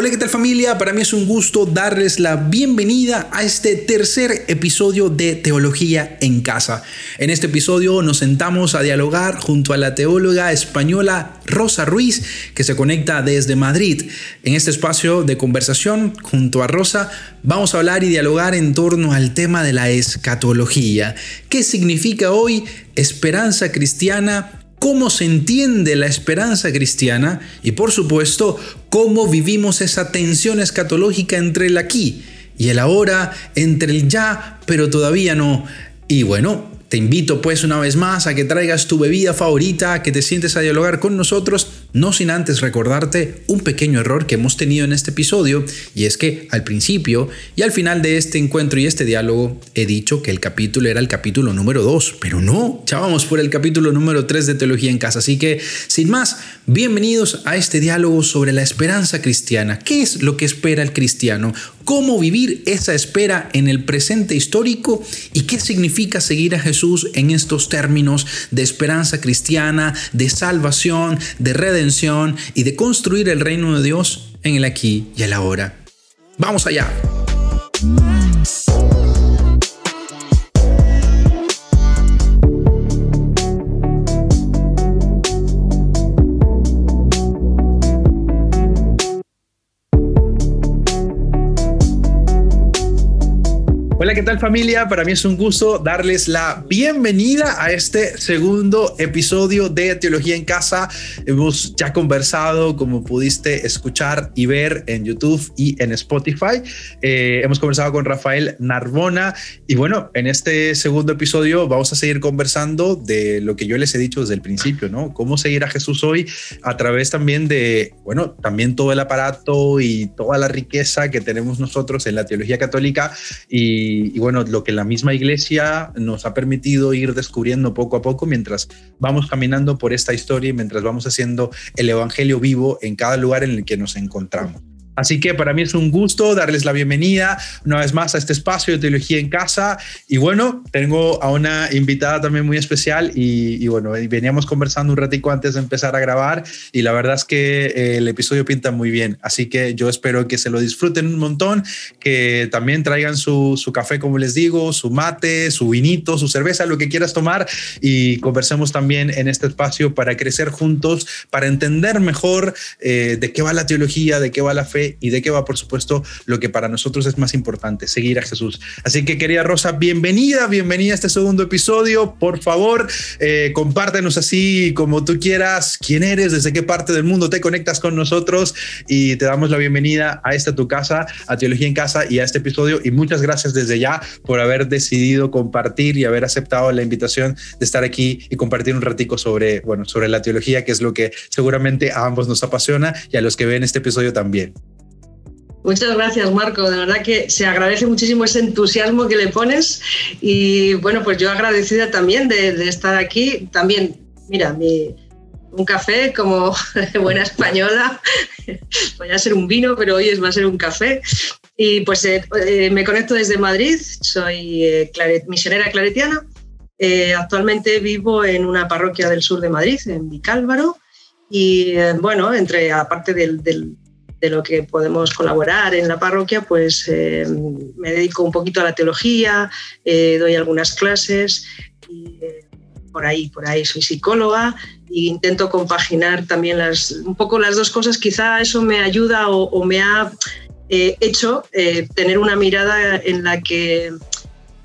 Hola, ¿qué tal familia? Para mí es un gusto darles la bienvenida a este tercer episodio de Teología en Casa. En este episodio nos sentamos a dialogar junto a la teóloga española Rosa Ruiz, que se conecta desde Madrid. En este espacio de conversación junto a Rosa vamos a hablar y dialogar en torno al tema de la escatología. ¿Qué significa hoy esperanza cristiana cómo se entiende la esperanza cristiana y por supuesto cómo vivimos esa tensión escatológica entre el aquí y el ahora, entre el ya, pero todavía no. Y bueno, te invito pues una vez más a que traigas tu bebida favorita, que te sientes a dialogar con nosotros, no sin antes recordarte un pequeño error que hemos tenido en este episodio, y es que al principio y al final de este encuentro y este diálogo he dicho que el capítulo era el capítulo número 2, pero no, ya vamos por el capítulo número 3 de Teología en Casa, así que sin más, bienvenidos a este diálogo sobre la esperanza cristiana. ¿Qué es lo que espera el cristiano? cómo vivir esa espera en el presente histórico y qué significa seguir a Jesús en estos términos de esperanza cristiana, de salvación, de redención y de construir el reino de Dios en el aquí y el ahora. Vamos allá. Hola, ¿qué tal familia? Para mí es un gusto darles la bienvenida a este segundo episodio de Teología en Casa. Hemos ya conversado, como pudiste escuchar y ver en YouTube y en Spotify. Eh, hemos conversado con Rafael Narbona y bueno, en este segundo episodio vamos a seguir conversando de lo que yo les he dicho desde el principio, ¿no? Cómo seguir a Jesús hoy a través también de, bueno, también todo el aparato y toda la riqueza que tenemos nosotros en la teología católica y y, bueno, lo que la misma iglesia nos ha permitido ir descubriendo poco a poco mientras vamos caminando por esta historia y mientras vamos haciendo el Evangelio vivo en cada lugar en el que nos encontramos. Así que para mí es un gusto darles la bienvenida una vez más a este espacio de Teología en Casa. Y bueno, tengo a una invitada también muy especial y, bueno, veníamos conversando un ratico antes de empezar a grabar y la verdad es que eh, el episodio pinta muy bien. Así que yo espero que se lo disfruten un montón, que también traigan su, su café, como les digo, su mate, su vinito, su cerveza, lo que quieras tomar y conversemos también en este espacio para crecer juntos, para entender mejor eh, de qué va la teología, de qué va la fe y de qué va, por supuesto, lo que para nosotros es más importante, seguir a Jesús. Así que, querida Rosa, bienvenida, bienvenida a este segundo episodio. Por favor, eh, compártenos así como tú quieras, quién eres, desde qué parte del mundo te conectas con nosotros y te damos la bienvenida a esta tu casa, a Teología en Casa y a este episodio. Y muchas gracias desde ya por haber decidido compartir y haber aceptado la invitación de estar aquí y compartir un ratico sobre, bueno, sobre la teología, que es lo que seguramente a ambos nos apasiona y a los que ven este episodio también. Muchas gracias, Marco. De verdad que se agradece muchísimo ese entusiasmo que le pones. Y bueno, pues yo agradecida también de, estar aquí. También, mira, un café como buena española. Voy a ser un vino, pero hoy es, va a ser un café. Y pues eh, eh, me conecto desde Madrid. Soy eh, misionera claretiana. actualmente vivo en una parroquia del sur de Madrid, en Vicálvaro. Y bueno, entre aparte del de lo que podemos colaborar en la parroquia, pues eh, me dedico un poquito a la teología, eh, doy algunas clases eh, por ahí, por ahí soy psicóloga e intento compaginar también las, un poco las dos cosas. Quizá eso me ayuda o, me ha hecho tener una mirada en la que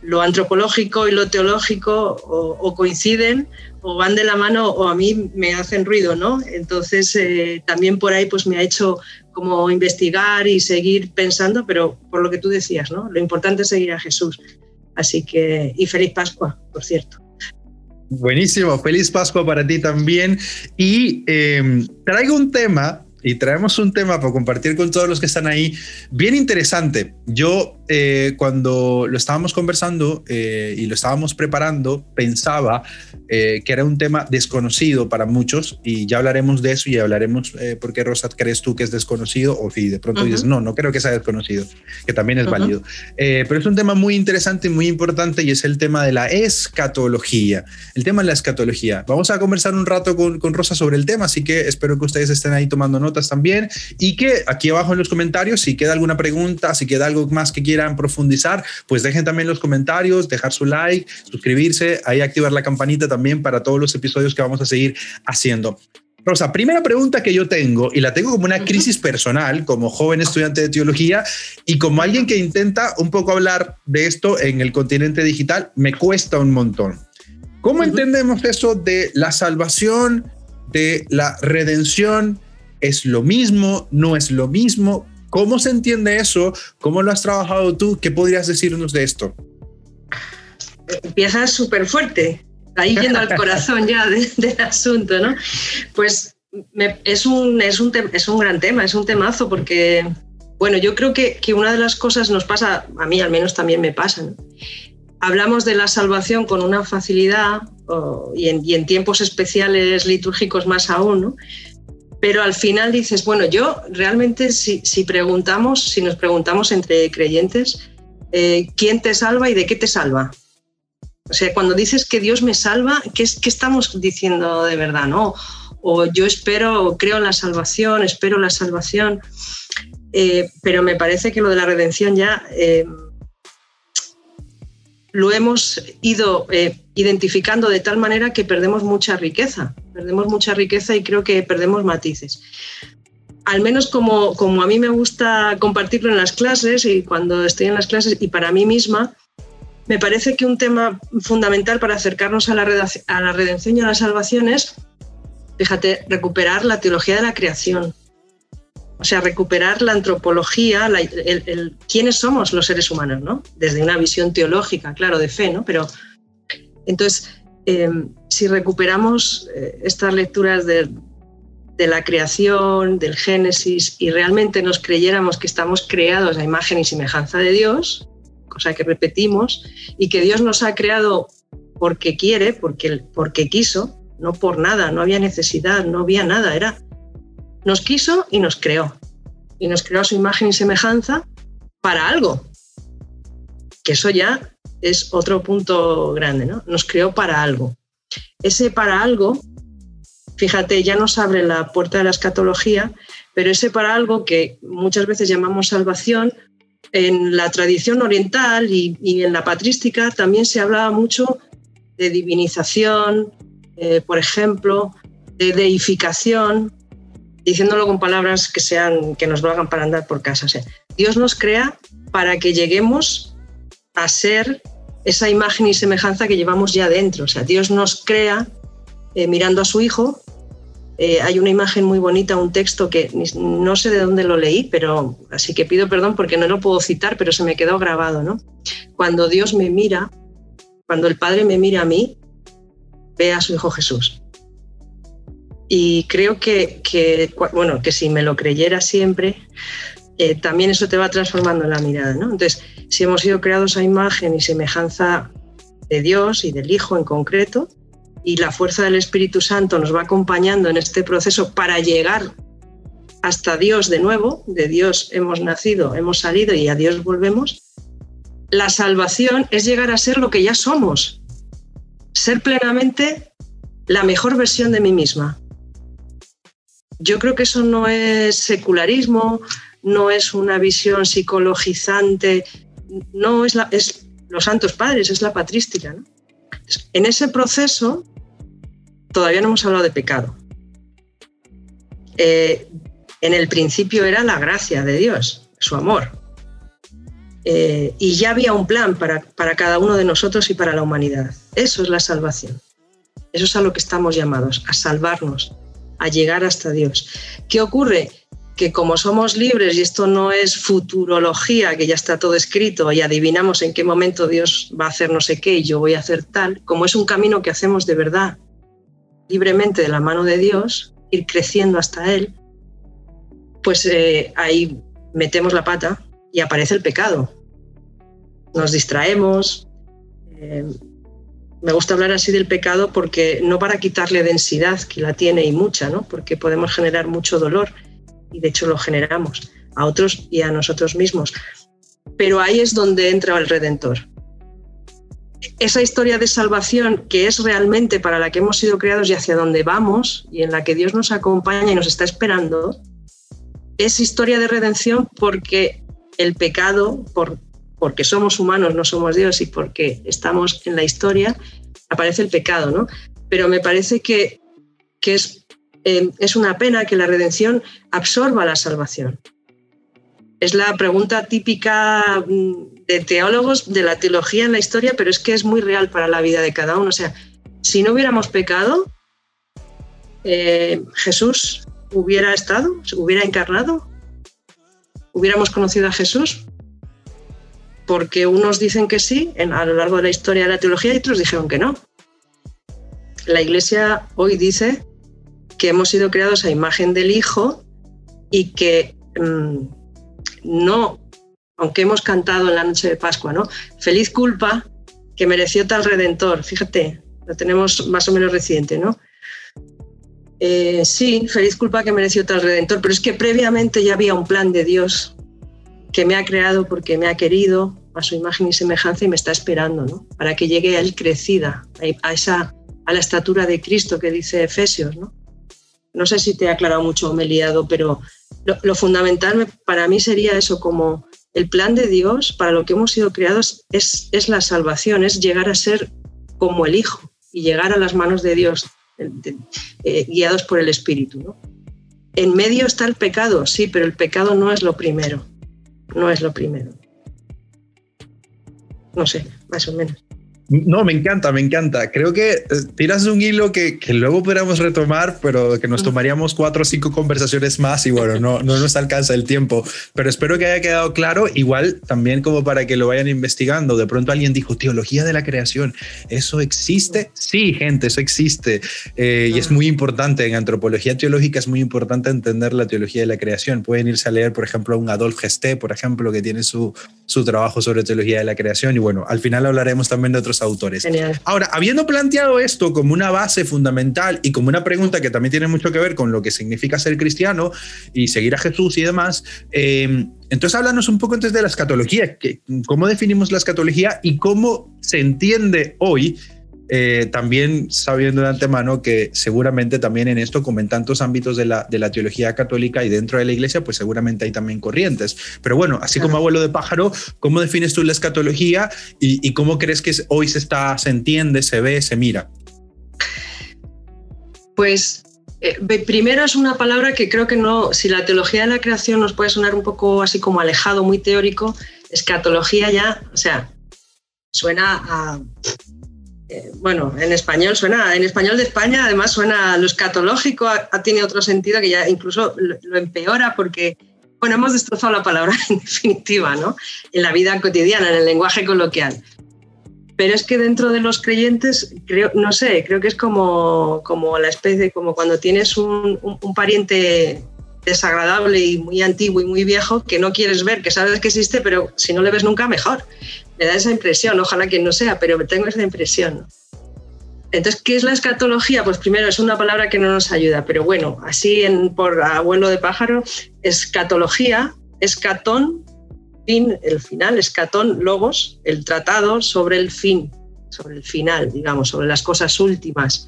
lo antropológico y lo teológico o, coinciden o van de la mano o a mí me hacen ruido, ¿no? Entonces también por ahí pues me ha hecho como investigar y seguir pensando, pero por lo que tú decías, ¿no? Lo importante es seguir a Jesús. Así que, y feliz Pascua, por cierto. Buenísimo, feliz Pascua para ti también. Y em, traigo un tema, y traemos un tema para compartir con todos los que están ahí, bien interesante. Yo eh, cuando lo estábamos conversando eh, y lo estábamos preparando, pensaba eh, que era un tema desconocido para muchos y ya hablaremos de eso y hablaremos por qué Rosa crees tú que es desconocido o si de pronto dices, no, no creo que sea desconocido, que también es válido. pero es un tema muy interesante y muy importante y es el tema de la escatología. El tema de la escatología. Vamos a conversar un rato con, con Rosa sobre el tema, así que espero que ustedes estén ahí tomando notas también y que aquí abajo en los comentarios, si queda alguna pregunta, si queda algo más que quieran profundizar, pues dejen también los comentarios, dejar su like, suscribirse, ahí activar la campanita también para todos los episodios que vamos a seguir haciendo. Rosa, primera pregunta que yo tengo, y la tengo como una crisis personal, como joven estudiante de teología y como alguien que intenta un poco hablar de esto en el continente digital, me cuesta un montón. ¿Cómo entendemos eso de la salvación, de la redención? ¿Es lo mismo? ¿No es lo mismo? ¿Cómo se entiende eso? ¿Cómo lo has trabajado tú? ¿Qué podrías decirnos de esto? Empiezas súper fuerte, ahí yendo al corazón ya del asunto, ¿no? Pues es, un, es, un es un gran tema, es un temazo porque, bueno, yo creo que, que una de las cosas nos pasa, a mí al menos también me pasa, hablamos de la salvación con una facilidad y, en, y, en, tiempos especiales litúrgicos más aún, ¿no? Pero al final dices, bueno, yo realmente si, preguntamos, si nos preguntamos entre creyentes, eh, ¿quién te salva y de qué te salva? O sea, cuando dices que Dios me salva, ¿qué, qué estamos diciendo de verdad? ¿no? O yo espero, creo en la salvación, espero la salvación, eh, pero me parece que lo de la redención ya eh, lo hemos ido identificando de tal manera que perdemos mucha riqueza, perdemos mucha riqueza y creo que perdemos matices. Al menos como, como a mí me gusta compartirlo en las clases y cuando estoy en las clases y para mí misma, me parece que un tema fundamental para acercarnos a la, a la redención y a la salvación es, fíjate, recuperar la teología de la creación, o sea, recuperar la antropología, el, quiénes somos los seres humanos, ¿no? Desde una visión teológica, claro, de fe, ¿no? Pero entonces, eh, si recuperamos eh, estas lecturas de, de, la creación, del Génesis, y realmente nos creyéramos que estamos creados a imagen y semejanza de Dios, cosa que repetimos, y que Dios nos ha creado porque quiere, porque, porque quiso, no por nada, no había necesidad, no había nada, era nos quiso y nos creó. Y nos creó a su imagen y semejanza para algo. Que eso ya es otro punto grande, ¿no? Nos creó para algo. Ese para algo, fíjate, ya nos abre la puerta de la escatología, pero ese para algo que muchas veces llamamos salvación, en la tradición oriental y, en la patrística también se hablaba mucho de divinización, eh, por ejemplo, de deificación, diciéndolo con palabras que sean que nos valgan para andar por casa. Dios nos crea para que lleguemos a ser esa imagen y semejanza que llevamos ya dentro. O sea, Dios nos crea eh, mirando a su Hijo. Eh, hay una imagen muy bonita, un texto que no sé de dónde lo leí, pero así que pido perdón porque no lo puedo citar, pero se me quedó grabado, ¿no? Cuando Dios me mira, cuando el Padre me mira a mí, ve a su Hijo Jesús. Y creo que, bueno, que si me lo creyera siempre, eh, también eso te va transformando la mirada. ¿no? Entonces, si hemos sido creados a imagen y semejanza de Dios y del Hijo en concreto, y la fuerza del Espíritu Santo nos va acompañando en este proceso para llegar hasta Dios de nuevo, de Dios hemos nacido, hemos salido y a Dios volvemos, la salvación es llegar a ser lo que ya somos, ser plenamente la mejor versión de mí misma, yo creo que eso no es secularismo, no es una visión psicologizante, no es, la, los santos padres, es la patrística. En ese proceso todavía no hemos hablado de pecado. Eh, en el principio era la gracia de Dios, su amor. Eh, y ya había un plan para, para cada uno de nosotros y para la humanidad. Eso es la salvación. Eso es a lo que estamos llamados, a salvarnos, a llegar hasta Dios. ¿Qué ocurre? Que como somos libres y esto no es futurología, que ya está todo escrito y adivinamos en qué momento Dios va a hacer no sé qué y yo voy a hacer tal, como es un camino que hacemos de verdad, libremente de la mano de Dios, ir creciendo hasta Él, pues eh, ahí metemos la pata y aparece el pecado. nos distraemos. Eh, me gusta hablar así del pecado porque no para quitarle densidad, que la tiene y mucha, ¿no? porque podemos generar mucho dolor y de hecho lo generamos a otros y a nosotros mismos. Pero ahí es donde entra el Redentor. Esa historia de salvación que es realmente para la que hemos sido creados y hacia donde vamos y en la que Dios nos acompaña y nos está esperando, es historia de redención porque el pecado, por, porque somos humanos, no somos Dios y porque estamos en la historia, aparece el pecado, ¿no? Pero me parece que, que es, eh, es una pena que la redención absorba la salvación. Es la pregunta típica mm, de teólogos de la teología en la historia, pero es que es muy real para la vida de cada uno. O sea, si no hubiéramos pecado, eh, Jesús hubiera estado, hubiera encarnado, hubiéramos conocido a Jesús, porque unos dicen que sí a lo largo de la historia de la teología y otros dijeron que no. La Iglesia hoy dice que hemos sido creados a imagen del Hijo y que mm, no, aunque hemos cantado en la noche de Pascua, ¿no? Feliz culpa que mereció tal redentor. Fíjate, lo tenemos más o menos reciente, ¿no? Eh, sí, feliz culpa que mereció tal redentor, pero es que previamente ya había un plan de Dios que me ha creado porque me ha querido a su imagen y semejanza y me está esperando, ¿no? Para que llegue a él crecida, a esa a la estatura de Cristo que dice Efesios, ¿no? No sé si te he aclarado mucho o me he liado, pero lo, fundamental para mí sería eso, como el plan de Dios para lo que hemos sido creados es, es la salvación, es llegar a ser como el Hijo y llegar a las manos de Dios eh, guiados por el Espíritu. En medio está el pecado, sí, pero el pecado no es lo primero. No es lo primero. No sé, más o menos. No, me encanta, me encanta. Creo que eh, tiras un hilo que, luego podríamos retomar, pero que nos tomaríamos cuatro o cinco conversaciones más y bueno, no, no nos alcanza el tiempo. Pero espero que haya quedado claro, igual también como para que lo vayan investigando. De pronto alguien dijo, teología de la creación, ¿eso existe? Sí, gente, eso existe. Eh, y es muy importante, en antropología teológica es muy importante entender la teología de la creación. Pueden irse a leer, por ejemplo, a un Adolf Gesté, por ejemplo, que tiene su, su trabajo sobre teología de la creación. Y bueno, al final hablaremos también de otros autores. Ahora, habiendo planteado esto como una base fundamental y como una pregunta que también tiene mucho que ver con lo que significa ser cristiano y seguir a Jesús y demás, eh, entonces háblanos un poco antes de la escatología, que, cómo definimos la escatología y cómo se entiende hoy eh, también sabiendo de antemano que seguramente también en esto, como en tantos ámbitos de la, de la teología católica y dentro de la iglesia, pues seguramente hay también corrientes. Pero bueno, así como abuelo de pájaro, ¿cómo defines tú la escatología y, cómo crees que hoy se, está, se entiende, se ve, se mira? Pues eh, primero es una palabra que creo que no, si la teología de la creación nos puede sonar un poco así como alejado, muy teórico, escatología ya, o sea, suena a bueno, en español suena, en español de España además suena lo escatológico, tiene otro sentido que ya incluso lo, empeora porque, bueno, hemos destrozado la palabra en definitiva, ¿no? En la vida cotidiana, en el lenguaje coloquial. Pero es que dentro de los creyentes, creo, no sé, creo que es como, como la especie, como cuando tienes un pariente desagradable y muy antiguo y muy viejo que no quieres ver, que sabes que existe, pero si no le ves nunca, mejor me da esa impresión, ojalá que no sea, pero tengo esa impresión. Entonces, ¿qué es la escatología? Pues primero es una palabra que no nos ayuda, pero bueno, así por abuelo de pájaro, escatología, escatón, fin, el final, escatón, logos, el tratado sobre el fin, sobre el final, digamos, sobre las cosas últimas.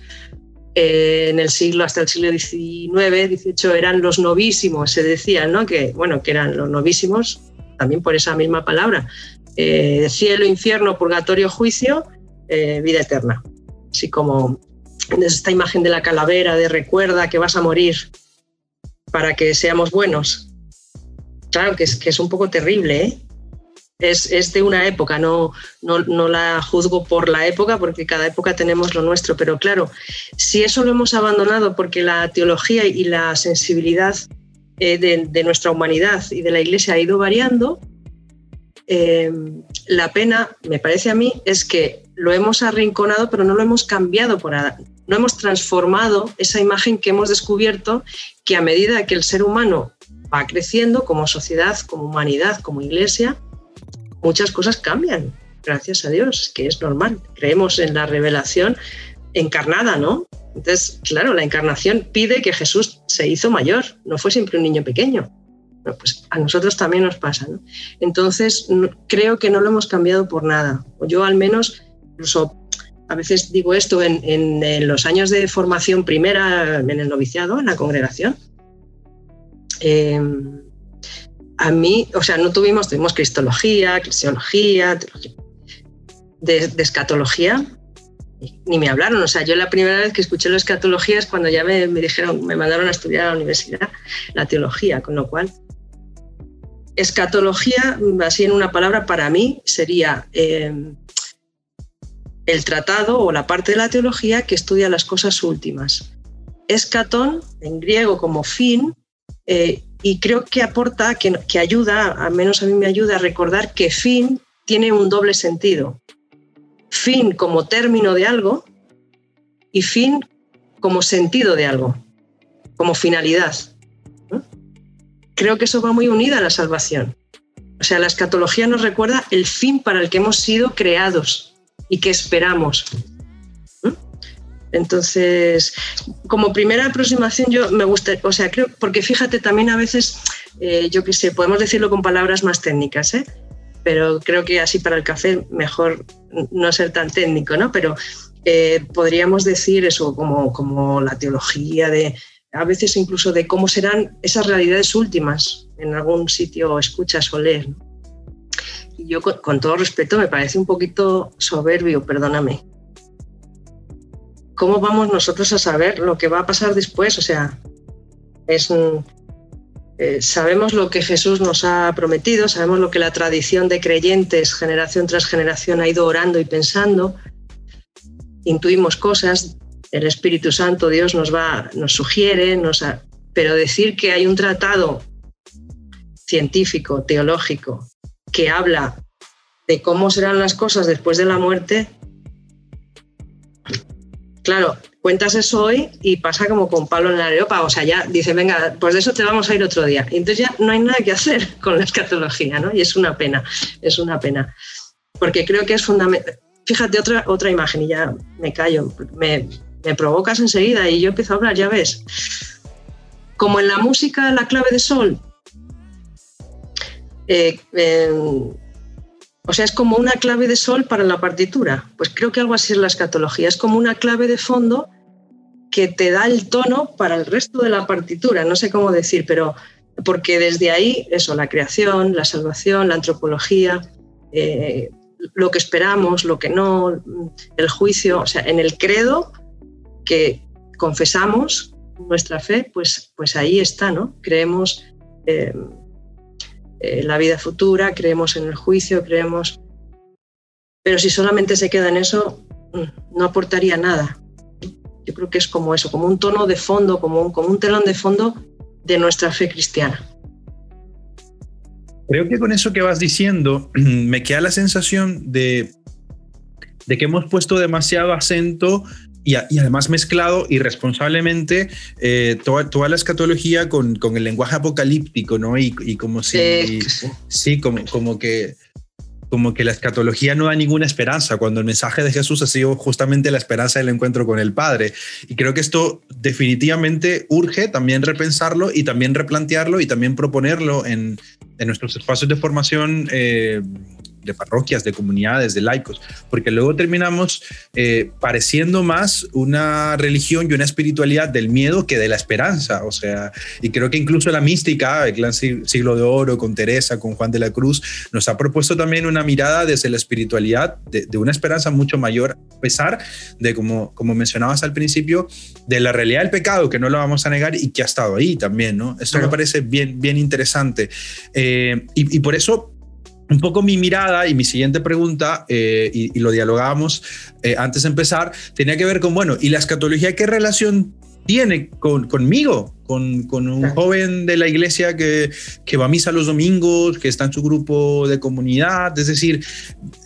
Eh, en el siglo, hasta el siglo XIX, XVIII, eran los novísimos, se decía, ¿no? Que, bueno, que eran los novísimos, también por esa misma palabra, eh, cielo, infierno, purgatorio, juicio, eh, vida eterna. Así como esta imagen de la calavera, de recuerda que vas a morir para que seamos buenos. Claro que es, un poco terrible, ¿eh? Es, de una época, no, no, la juzgo por la época, porque cada época tenemos lo nuestro, pero claro, si eso lo hemos abandonado porque la teología y la sensibilidad de, de, nuestra humanidad y de la Iglesia ha ido variando, eh, la pena, me parece a mí, es que lo hemos arrinconado, pero no lo hemos cambiado por nada. No hemos transformado esa imagen que hemos descubierto, que a medida que el ser humano va creciendo como sociedad, como humanidad, como iglesia, muchas cosas cambian, gracias a Dios, que es normal. Creemos en la revelación encarnada, ¿no? Entonces, claro, la encarnación pide que Jesús se hizo mayor, no fue siempre un niño pequeño. Pues a nosotros también nos pasa. ¿no? Entonces, creo que no lo hemos cambiado por nada. Yo al menos, incluso a veces digo esto en, los años de formación primera, en el noviciado, en la congregación. Eh, a mí, o sea, no tuvimos, tuvimos cristología, crisiología, de, escatología, ni me hablaron. O sea, yo la primera vez que escuché la escatología es cuando ya me, dijeron, me mandaron a estudiar a la universidad la teología, con lo cual, escatología, así en una palabra, para mí sería eh, el tratado o la parte de la teología que estudia las cosas últimas. Escatón, en griego como fin, eh, y creo que aporta, que, que ayuda, al menos a mí me ayuda a recordar que fin tiene un doble sentido. Fin como término de algo y fin como sentido de algo, como finalidad. Creo que eso va muy unida a la salvación. O sea, la escatología nos recuerda el fin para el que hemos sido creados y que esperamos. Entonces, como primera aproximación, yo me gusta, o sea, creo, porque fíjate también a veces, eh, yo qué sé, podemos decirlo con palabras más técnicas, ¿eh? pero creo que así para el café mejor no ser tan técnico, ¿no? Pero eh, podríamos decir eso como, como la teología de, a veces incluso de cómo serán esas realidades últimas en algún sitio escuchas o lees. Y yo, con, todo respeto, me parece un poquito soberbio, perdóname, ¿cómo vamos nosotros a saber lo que va a pasar después? O sea, es, eh, sabemos lo que Jesús nos ha prometido, sabemos lo que la tradición de creyentes generación tras generación ha ido orando y pensando, intuimos cosas, el Espíritu Santo, Dios nos va, nos sugiere, nos pero decir que hay un tratado científico, teológico, que habla de cómo serán las cosas después de la muerte, Claro, cuentas eso hoy y pasa como con palo en la areopa. O sea, ya dice, venga, pues de eso te vamos a ir otro día. Y entonces ya no hay nada que hacer con la escatología, ¿no? Y es una pena, es una pena. Porque creo que es fundamental. Fíjate, otra, otra imagen y ya me callo. Me, me provocas enseguida y yo empiezo a hablar, ya ves. Como en la música, la clave de sol. Eh, o sea, es como una clave de sol para la partitura. Pues creo que algo así es la escatología. Es como una clave de fondo que te da el tono para el resto de la partitura. No sé cómo decir, pero porque desde ahí, eso, la creación, la salvación, la antropología, eh, lo que esperamos, lo que no, el juicio, o sea, en el credo que confesamos nuestra fe, pues, pues ahí está, ¿no? Creemos. Eh, eh, la vida futura, creemos en el juicio, creemos... Pero si solamente se queda en eso, mm, no aportaría nada. Yo creo que es como eso, como un tono de fondo, como un, como un telón de fondo de nuestra fe cristiana. Creo que con eso que vas diciendo, me queda la sensación de, de que hemos puesto demasiado acento y, además mezclado irresponsablemente eh, toda, toda, la escatología con, con, el lenguaje apocalíptico, ¿no? Y, y como si, sí, como, como que como que la escatología no da ninguna esperanza, cuando el mensaje de Jesús ha sido justamente la esperanza del encuentro con el Padre. Y creo que esto definitivamente urge también repensarlo y también replantearlo y también proponerlo en, en nuestros espacios de formación eh, de parroquias, de comunidades, de laicos, porque luego terminamos eh, pareciendo más una religión y una espiritualidad del miedo que de la esperanza. O sea, y creo que incluso la mística, el gran siglo de oro, con Teresa, con Juan de la Cruz, nos ha propuesto también una mirada desde la espiritualidad de, una esperanza mucho mayor, a pesar de, como, como mencionabas al principio, de la realidad del pecado, que no lo vamos a negar y que ha estado ahí también, ¿no? Esto me parece bien, bien interesante. Eh, y, y por eso un poco mi mirada y mi siguiente pregunta, eh, y, lo dialogábamos eh, antes de empezar, tenía que ver con, bueno, ¿y la escatología qué relación tiene con, conmigo? Con, con un joven de la iglesia que, que va a misa los domingos, que está en su grupo de comunidad. Es decir,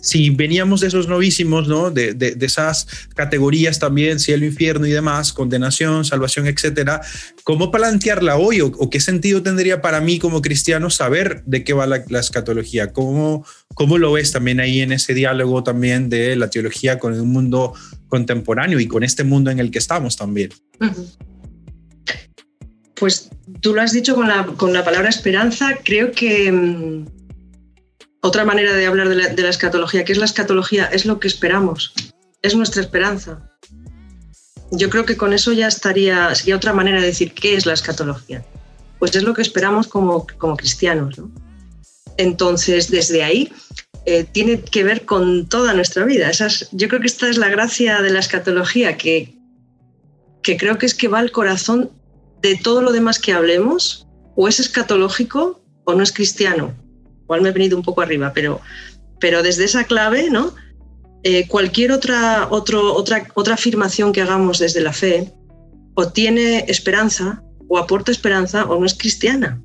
si veníamos de esos novísimos, ¿no? de, de, de esas categorías también, cielo, infierno y demás, condenación, salvación, etcétera, ¿cómo plantearla hoy o, o, qué sentido tendría para mí como cristiano saber de qué va la, la escatología? ¿Cómo, ¿Cómo lo ves también ahí en ese diálogo también de la teología con el mundo contemporáneo y con este mundo en el que estamos también? Uh -huh. Pues tú lo has dicho con la, con la palabra esperanza. Creo que um, otra manera de hablar de la, escatología, que es la escatología, es lo que esperamos, es nuestra esperanza. Yo creo que con eso ya estaría, sería otra manera de decir qué es la escatología. Pues es lo que esperamos como, como cristianos. ¿no? Entonces, desde ahí eh, tiene que ver con toda nuestra vida. Esas, yo creo que esta es la gracia de la escatología, que, que creo que es que va al corazón de todo lo demás que hablemos, o es escatológico o no es cristiano. Igual me he venido un poco arriba, pero, pero desde esa clave, ¿no? Eh, cualquier otra, otro, otra, otra afirmación que hagamos desde la fe o tiene esperanza o aporta esperanza o no es cristiana.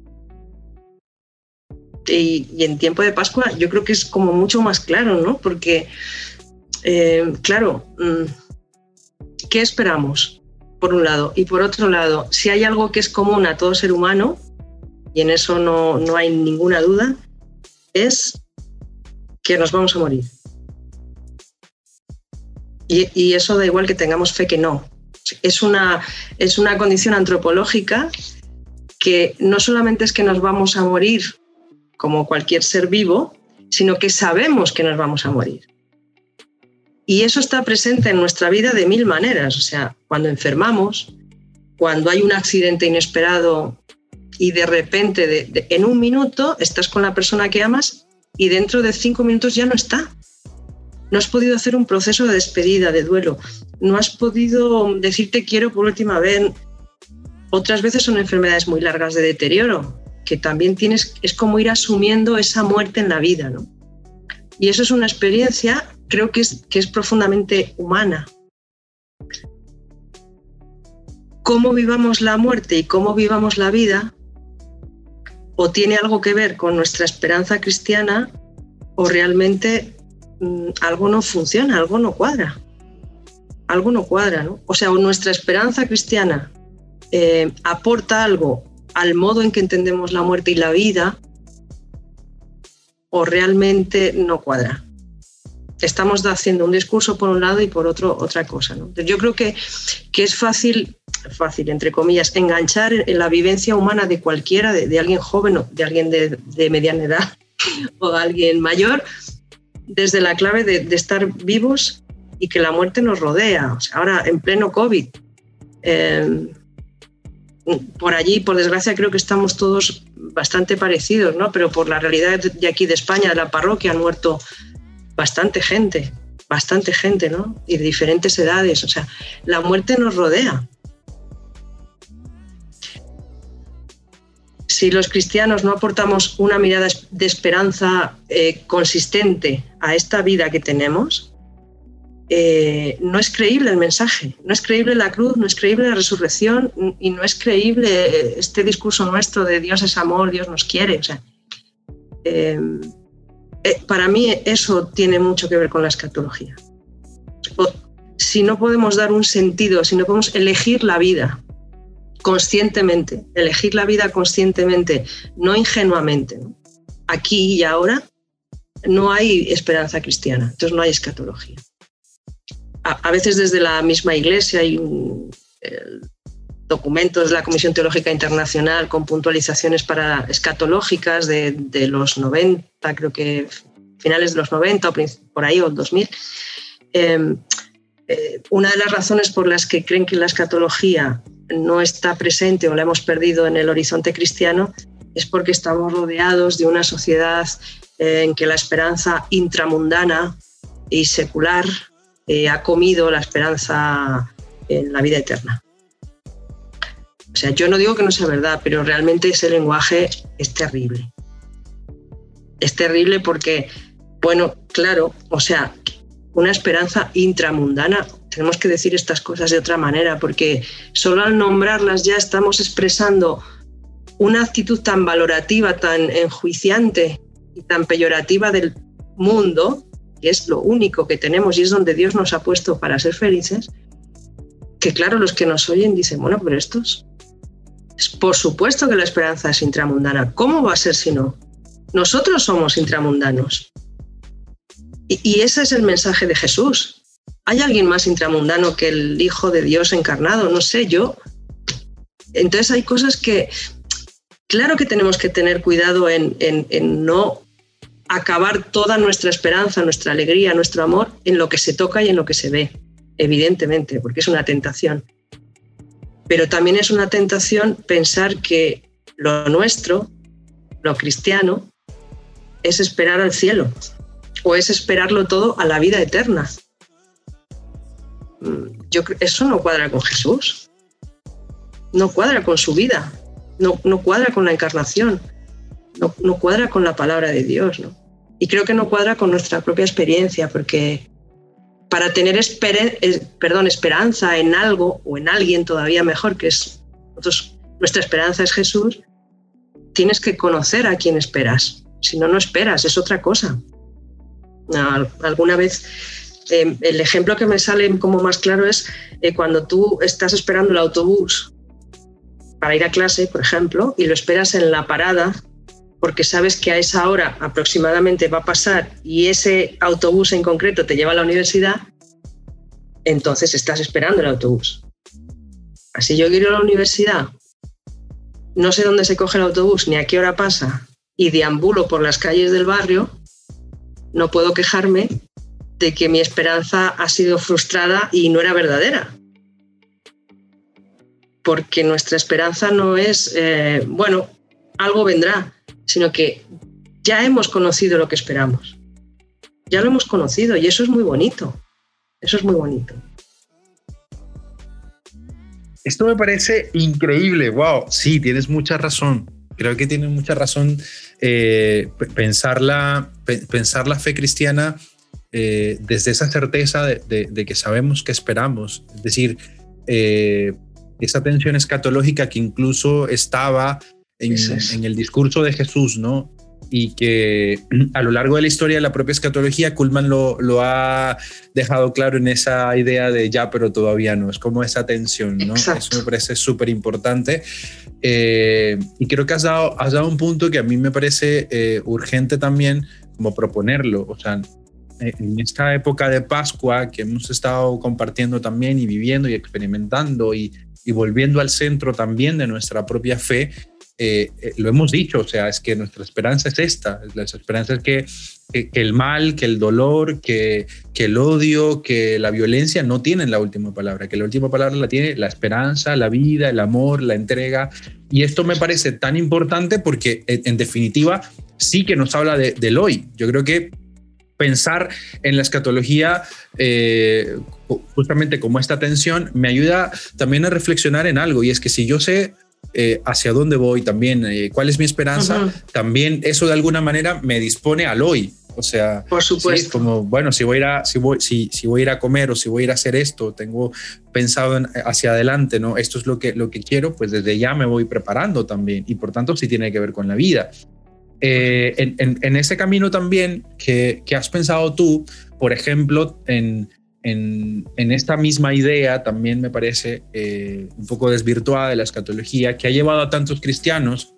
Y, en tiempo de Pascua yo creo que es como mucho más claro, ¿no? Porque, eh, claro, ¿qué esperamos? Por un lado. Y por otro lado, si hay algo que es común a todo ser humano, y en eso no, no hay ninguna duda, es que nos vamos a morir. Y, eso da igual que tengamos fe que no. Es una, es una condición antropológica que no solamente es que nos vamos a morir como cualquier ser vivo, sino que sabemos que nos vamos a morir. Y eso está presente en nuestra vida de mil maneras. O sea, cuando enfermamos, cuando hay un accidente inesperado y de repente, en un minuto, estás con la persona que amas y dentro de cinco minutos ya no está. No has podido hacer un proceso de despedida, de duelo. No has podido decirte quiero por última vez. Otras veces son enfermedades muy largas de deterioro, que también tienes, es como ir asumiendo esa muerte en la vida, ¿no? Y eso es una experiencia, creo que es, que es profundamente humana. Cómo vivamos la muerte y cómo vivamos la vida, o tiene algo que ver con nuestra esperanza cristiana, o realmente mmm, algo no funciona, algo no cuadra. Algo no cuadra, ¿no? O sea, o nuestra esperanza cristiana eh, aporta algo al modo en que entendemos la muerte y la vida o realmente no cuadra. Estamos haciendo un discurso por un lado y por otro otra cosa. ¿no? Yo creo que, que es fácil, fácil, entre comillas, enganchar en la vivencia humana de cualquiera, de, de alguien joven o de alguien de, de, mediana edad o de alguien mayor, desde la clave de, de, estar vivos y que la muerte nos rodea. O sea, ahora, en pleno COVID, eh, por allí, por desgracia, creo que estamos todos bastante parecidos, ¿no? Pero por la realidad de aquí de España, de la parroquia, han muerto bastante gente, bastante gente, ¿no? Y de diferentes edades. O sea, la muerte nos rodea. Si los cristianos no aportamos una mirada de esperanza eh, consistente a esta vida que tenemos, eh, no es creíble el mensaje, no es creíble la cruz, no es creíble la resurrección y no es creíble este discurso nuestro de Dios es amor, Dios nos quiere. O sea, eh, eh, para mí eso tiene mucho que ver con la escatología. Si no podemos dar un sentido, si no podemos elegir la vida conscientemente, elegir la vida conscientemente, no ingenuamente, aquí y ahora, no hay esperanza cristiana, entonces no hay escatología a, veces desde la misma iglesia hay documentos de la Comisión Teológica Internacional con puntualizaciones para escatológicas de, los 90, creo que finales de los 90 o por ahí o 2000. Eh, eh, una de las razones por las que creen que la escatología no está presente o la hemos perdido en el horizonte cristiano es porque estamos rodeados de una sociedad eh, en que la esperanza intramundana y secular eh, ha comido la esperanza en la vida eterna. O sea, yo no digo que no sea verdad, pero realmente ese lenguaje es terrible. Es terrible porque, bueno, claro, o sea, una esperanza intramundana. tenemos que decir estas cosas de otra manera, porque solo al nombrarlas ya estamos expresando una actitud tan valorativa, tan enjuiciante y tan peyorativa del mundo, que es lo único que tenemos y es donde Dios nos ha puesto para ser felices, que claro, los que nos oyen dicen, bueno, pero estos, por supuesto que la esperanza es intramundana. ¿Cómo va a ser si no? Nosotros somos intramundanos. Y, ese es el mensaje de Jesús. ¿Hay alguien más intramundano que el Hijo de Dios encarnado? No sé, yo. Entonces hay cosas que, claro que tenemos que tener cuidado en, no acabar toda nuestra esperanza, nuestra alegría, nuestro amor en lo que se toca y en lo que se ve, evidentemente, porque es una tentación. Pero también es una tentación pensar que lo nuestro, lo cristiano, es esperar al cielo o es esperarlo todo a la vida eterna. Mm, yo, eso no cuadra con Jesús, no cuadra con su vida, no, no cuadra con la encarnación, no, no, cuadra con la palabra de Dios. ¿no? Y creo que no cuadra con nuestra propia experiencia, porque para tener perdón, esperanza en algo o en alguien todavía mejor, que es nuestra esperanza es Jesús, tienes que conocer a quien esperas. Si no, no esperas, es otra cosa. Alguna vez eh, el ejemplo que me sale como más claro es eh, cuando tú estás esperando el autobús para ir a clase, por ejemplo, y lo esperas en la parada porque sabes que a esa hora aproximadamente va a pasar y ese autobús en concreto te lleva a la universidad, entonces estás esperando el autobús. Así yo quiero ir a la universidad, no sé dónde se coge el autobús ni a qué hora pasa y deambulo por las calles del barrio, no puedo quejarme de que mi esperanza ha sido frustrada y no era verdadera. Porque nuestra esperanza no es, eh, bueno, algo vendrá, sino que ya hemos conocido lo que esperamos. Ya lo hemos conocido y eso es muy bonito. Eso es muy bonito. Esto me parece increíble. Wow, sí, tienes mucha razón. Creo que tienes mucha razón. Eh, pensar, la, pensar la fe cristiana eh, desde esa certeza de, que sabemos que esperamos. Es decir, eh, esa tensión escatológica que incluso estaba en, el discurso de Jesús, ¿no? Y que a lo largo de la historia de la propia escatología, Kuhlman lo, lo ha dejado claro en esa idea de ya, pero todavía no. Es como esa tensión, ¿no? Eso me parece súper importante. Eh, y creo que has dado, has dado un punto que a mí me parece eh, urgente también, como proponerlo. O sea, en esta época de Pascua que hemos estado compartiendo también y viviendo y experimentando y, y volviendo al centro también de nuestra propia fe, eh, eh, lo hemos dicho, o sea, es que nuestra esperanza es esta, la esperanza es que, el mal, que el dolor, que, que, el odio, que la violencia no tienen la última palabra, que la última palabra la tiene la esperanza, la vida, el amor, la entrega. Y esto me parece tan importante porque en, definitiva sí que nos habla de, del hoy. Yo creo que pensar en la escatología eh, justamente como esta tensión me ayuda también a reflexionar en algo y es que si yo sé eh, hacia dónde voy también, eh, cuál es mi esperanza, también eso de alguna manera me dispone al hoy. O sea, por supuesto. como, bueno, si voy, a ir a, si, voy, si, si, voy a ir a comer o si voy a ir a hacer esto, tengo pensado hacia adelante, ¿no? Esto es lo que, lo que quiero, pues desde ya me voy preparando también y por tanto sí tiene que ver con la vida. Eh, en, en, en, ese camino también que, que has pensado tú, por ejemplo, en, en, esta misma idea también me parece eh, un poco desvirtuada de la escatología que ha llevado a tantos cristianos,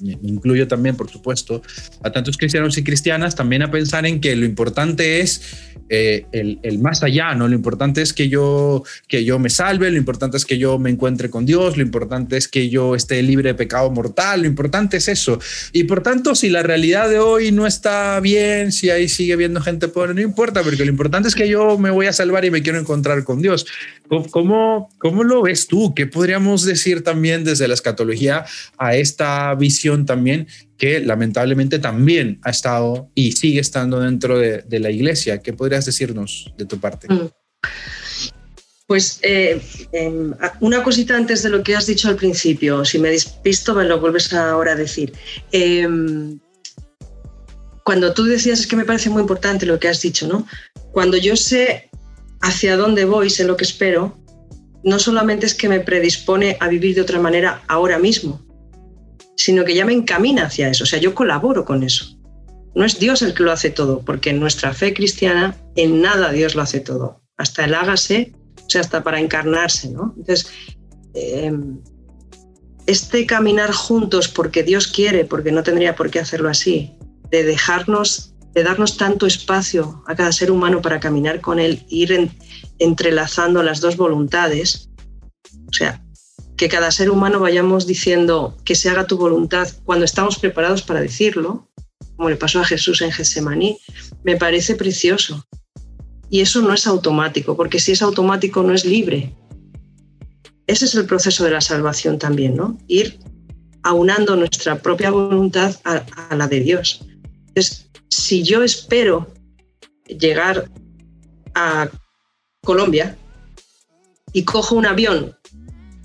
me incluyo también por supuesto, a tantos cristianos y cristianas también a pensar en que lo importante es eh, el, más allá, ¿no? Lo importante es que yo, que yo me salve, lo importante es que yo me encuentre con Dios, lo importante es que yo esté libre de pecado mortal, lo importante es eso. Y por tanto, si la realidad de hoy no está bien, si ahí sigue viendo gente pobre, no importa, porque lo importante es que yo me voy a salvar y me quiero encontrar con Dios. ¿Cómo, cómo lo ves tú? ¿Qué podríamos decir también desde la escatología a esta visión también que lamentablemente también ha estado y sigue estando dentro de, la iglesia. ¿Qué podrías decirnos de tu parte? Mm. Pues eh, em, una cosita antes de lo que has dicho al principio, si me despisto me lo vuelves ahora a decir. Em, cuando tú decías, es que me parece muy importante lo que has dicho, ¿no? Cuando yo sé hacia dónde voy, sé lo que espero, no solamente es que me predispone a vivir de otra manera ahora mismo, sino que ya me encamina hacia eso, o sea, yo colaboro con eso. No es Dios el que lo hace todo, porque en nuestra fe cristiana en nada Dios lo hace todo, hasta el hágase, o sea, hasta para encarnarse, ¿no? Entonces, em, este caminar juntos porque Dios quiere, porque no tendría por qué hacerlo así, de dejarnos, de darnos tanto espacio a cada ser humano para caminar con Él, ir entrelazando las dos voluntades, o sea, que cada ser humano vayamos diciendo que se haga tu voluntad cuando estamos preparados para decirlo, como le pasó a Jesús en Getsemaní, me parece precioso. Y eso no es automático, porque si es automático no es libre. Ese es el proceso de la salvación también, ¿no? Ir aunando nuestra propia voluntad a, a la de Dios. Entonces, si yo espero llegar a Colombia y cojo un avión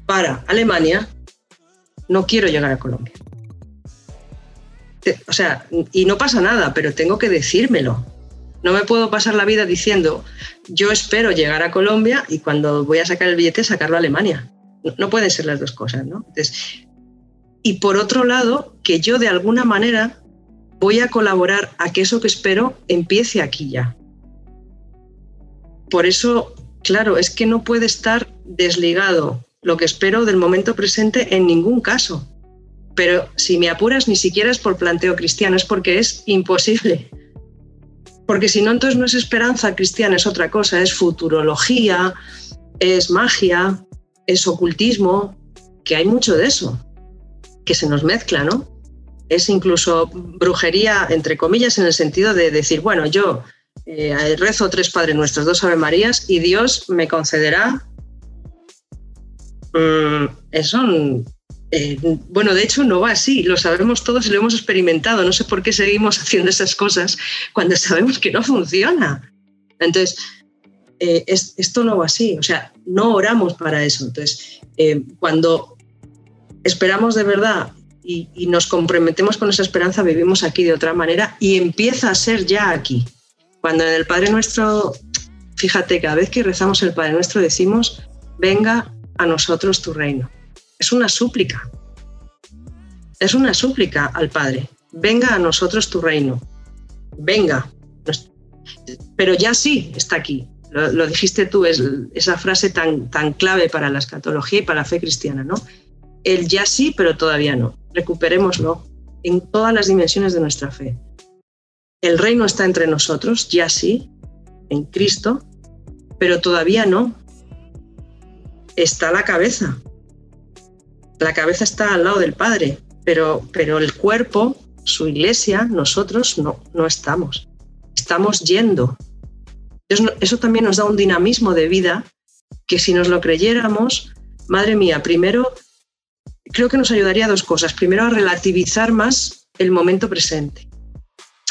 para Alemania, no quiero llegar a Colombia. O sea, y no pasa nada, pero tengo que decírmelo. No me puedo pasar la vida diciendo, yo espero llegar a Colombia y cuando voy a sacar el billete sacarlo a Alemania. No, pueden ser las dos cosas, ¿no? y por otro lado, que yo de alguna manera voy a colaborar a que eso que espero empiece aquí ya. Por eso, claro, es que no puede estar desligado lo que espero del momento presente en ningún caso. Pero si me apuras, ni siquiera es por planteo cristiano, es porque es imposible. Porque si no, entonces no es esperanza cristiana, es otra cosa, es futurología, es magia, es ocultismo, que hay mucho de eso, que se nos mezcla, ¿no? Es incluso brujería, entre comillas, en el sentido de decir, bueno, yo eh, rezo tres Padres Nuestros, dos Ave Marías y Dios me concederá. Mm, eso, eh, bueno, de hecho no va así, lo sabemos todos y lo hemos experimentado. No sé por qué seguimos haciendo esas cosas cuando sabemos que no funciona. Entonces, eh, esto no va así, o sea, no oramos para eso. Entonces, cuando esperamos de verdad y, nos comprometemos con esa esperanza, vivimos aquí de otra manera y empieza a ser ya aquí. Cuando en el Padre Nuestro, fíjate, cada vez que rezamos el Padre Nuestro decimos, venga a nosotros tu reino. Es una súplica. Es una súplica al Padre. Venga a nosotros tu reino. Venga. Pero ya sí está aquí. Lo, dijiste tú, es esa frase tan, tan clave para la escatología y para la fe cristiana, ¿no? El ya sí, pero todavía no recuperémoslo en todas las dimensiones de nuestra fe. El reino está entre nosotros, ya sí, en Cristo, pero todavía no. Está la cabeza. La cabeza está al lado del Padre, pero, pero el cuerpo, su iglesia, nosotros no, no estamos. Estamos yendo. eso también nos da un dinamismo de vida que si nos lo creyéramos, madre mía, primero creo que nos ayudaría a dos cosas. Primero, a relativizar más el momento presente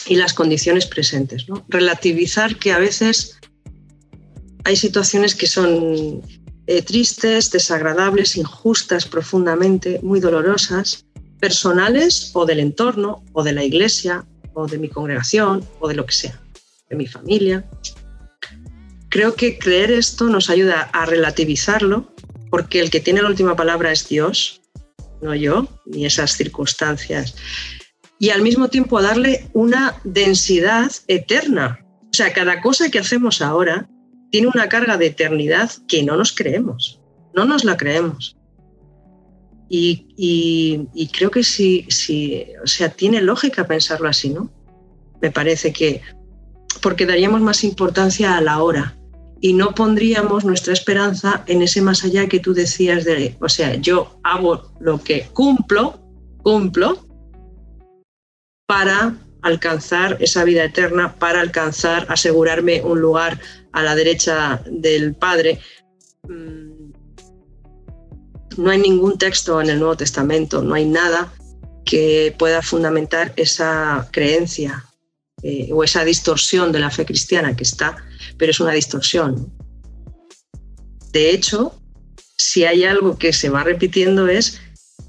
y las condiciones presentes. Relativizar que a veces hay situaciones que son eh, tristes, desagradables, injustas profundamente, muy dolorosas, personales o del entorno, o de la iglesia, o de mi congregación, o de lo que sea, de mi familia. Creo que creer esto nos ayuda a relativizarlo, porque el que tiene la última palabra es Dios, no yo, ni esas circunstancias. Y al mismo tiempo darle una densidad eterna. O sea, cada cosa que hacemos ahora tiene una carga de eternidad que no nos creemos, no nos la creemos. Y, creo que sí, sí, o sea, tiene lógica pensarlo así, ¿no? Me parece que, porque daríamos más importancia a la hora, y no pondríamos nuestra esperanza en ese más allá que tú decías de, o sea, yo hago lo que cumplo, cumplo para alcanzar esa vida eterna, para alcanzar, asegurarme un lugar a la derecha del Padre. Mm, no hay ningún texto en el Nuevo Testamento, no hay nada que pueda fundamentar esa creencia eh, o esa distorsión de la fe cristiana que está pero es una distorsión. De hecho, si hay algo que se va repitiendo es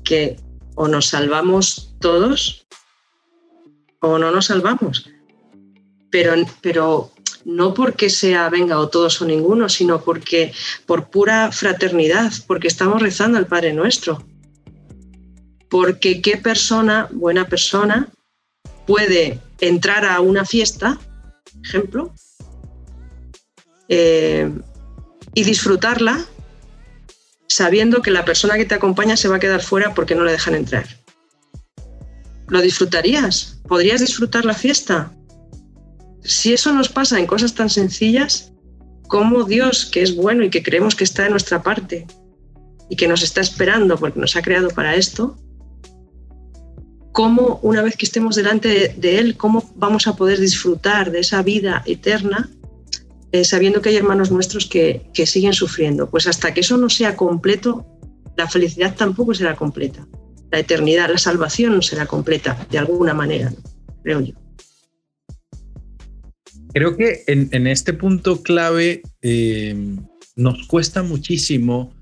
que o nos salvamos todos o no nos salvamos. Pero, pero no porque sea venga o todos o ninguno, sino porque por pura fraternidad, porque estamos rezando al Padre Nuestro. Porque qué persona, buena persona, puede entrar a una fiesta, ejemplo, eh, y disfrutarla sabiendo que la persona que te acompaña se va a quedar fuera porque no le dejan entrar. ¿Lo disfrutarías? ¿Podrías disfrutar la fiesta? Si eso nos pasa en cosas tan sencillas, ¿cómo Dios, que es bueno y que creemos que está de nuestra parte y que nos está esperando porque nos ha creado para esto, cómo una vez que estemos delante de Él, cómo vamos a poder disfrutar de esa vida eterna eh, sabiendo que hay hermanos nuestros que, siguen sufriendo. Pues hasta que eso no sea completo, la felicidad tampoco será completa. La eternidad, la salvación no será completa, de alguna manera, creo yo. Creo que en, este punto clave eh, nos cuesta muchísimo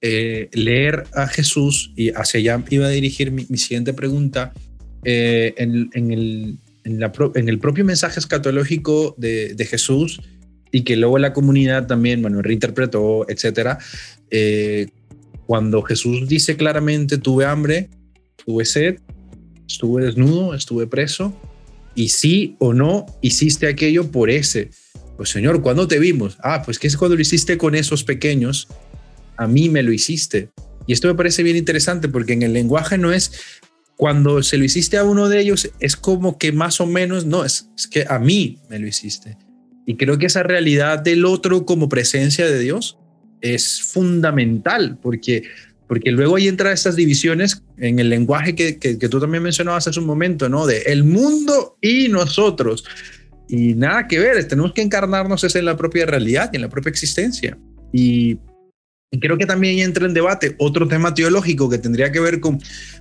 eh, leer a Jesús, y hacia allá iba a dirigir mi, siguiente pregunta, en, el, en, el, propio mensaje escatológico de, de Jesús, y que luego la comunidad también, bueno, reinterpretó, etcétera. Eh, cuando Jesús dice claramente, tuve hambre, tuve sed, estuve desnudo, estuve preso, y sí o no hiciste aquello por ese. Pues Señor, ¿cuándo te vimos? Ah, pues que es cuando lo hiciste con esos pequeños, a mí me lo hiciste. Y esto me parece bien interesante porque en el lenguaje no es cuando se lo hiciste a uno de ellos, es como que más o menos, no, es, es que a mí me lo hiciste. Y creo que esa realidad del otro como presencia de Dios es fundamental porque, porque luego ahí entra estas divisiones en el lenguaje que, que, tú también mencionabas hace un momento, ¿no? De el mundo y nosotros. Y nada que ver, tenemos que encarnarnos en la propia realidad y en la propia existencia. Y y creo que también entra en debate otro tema teológico que tendría que ver con,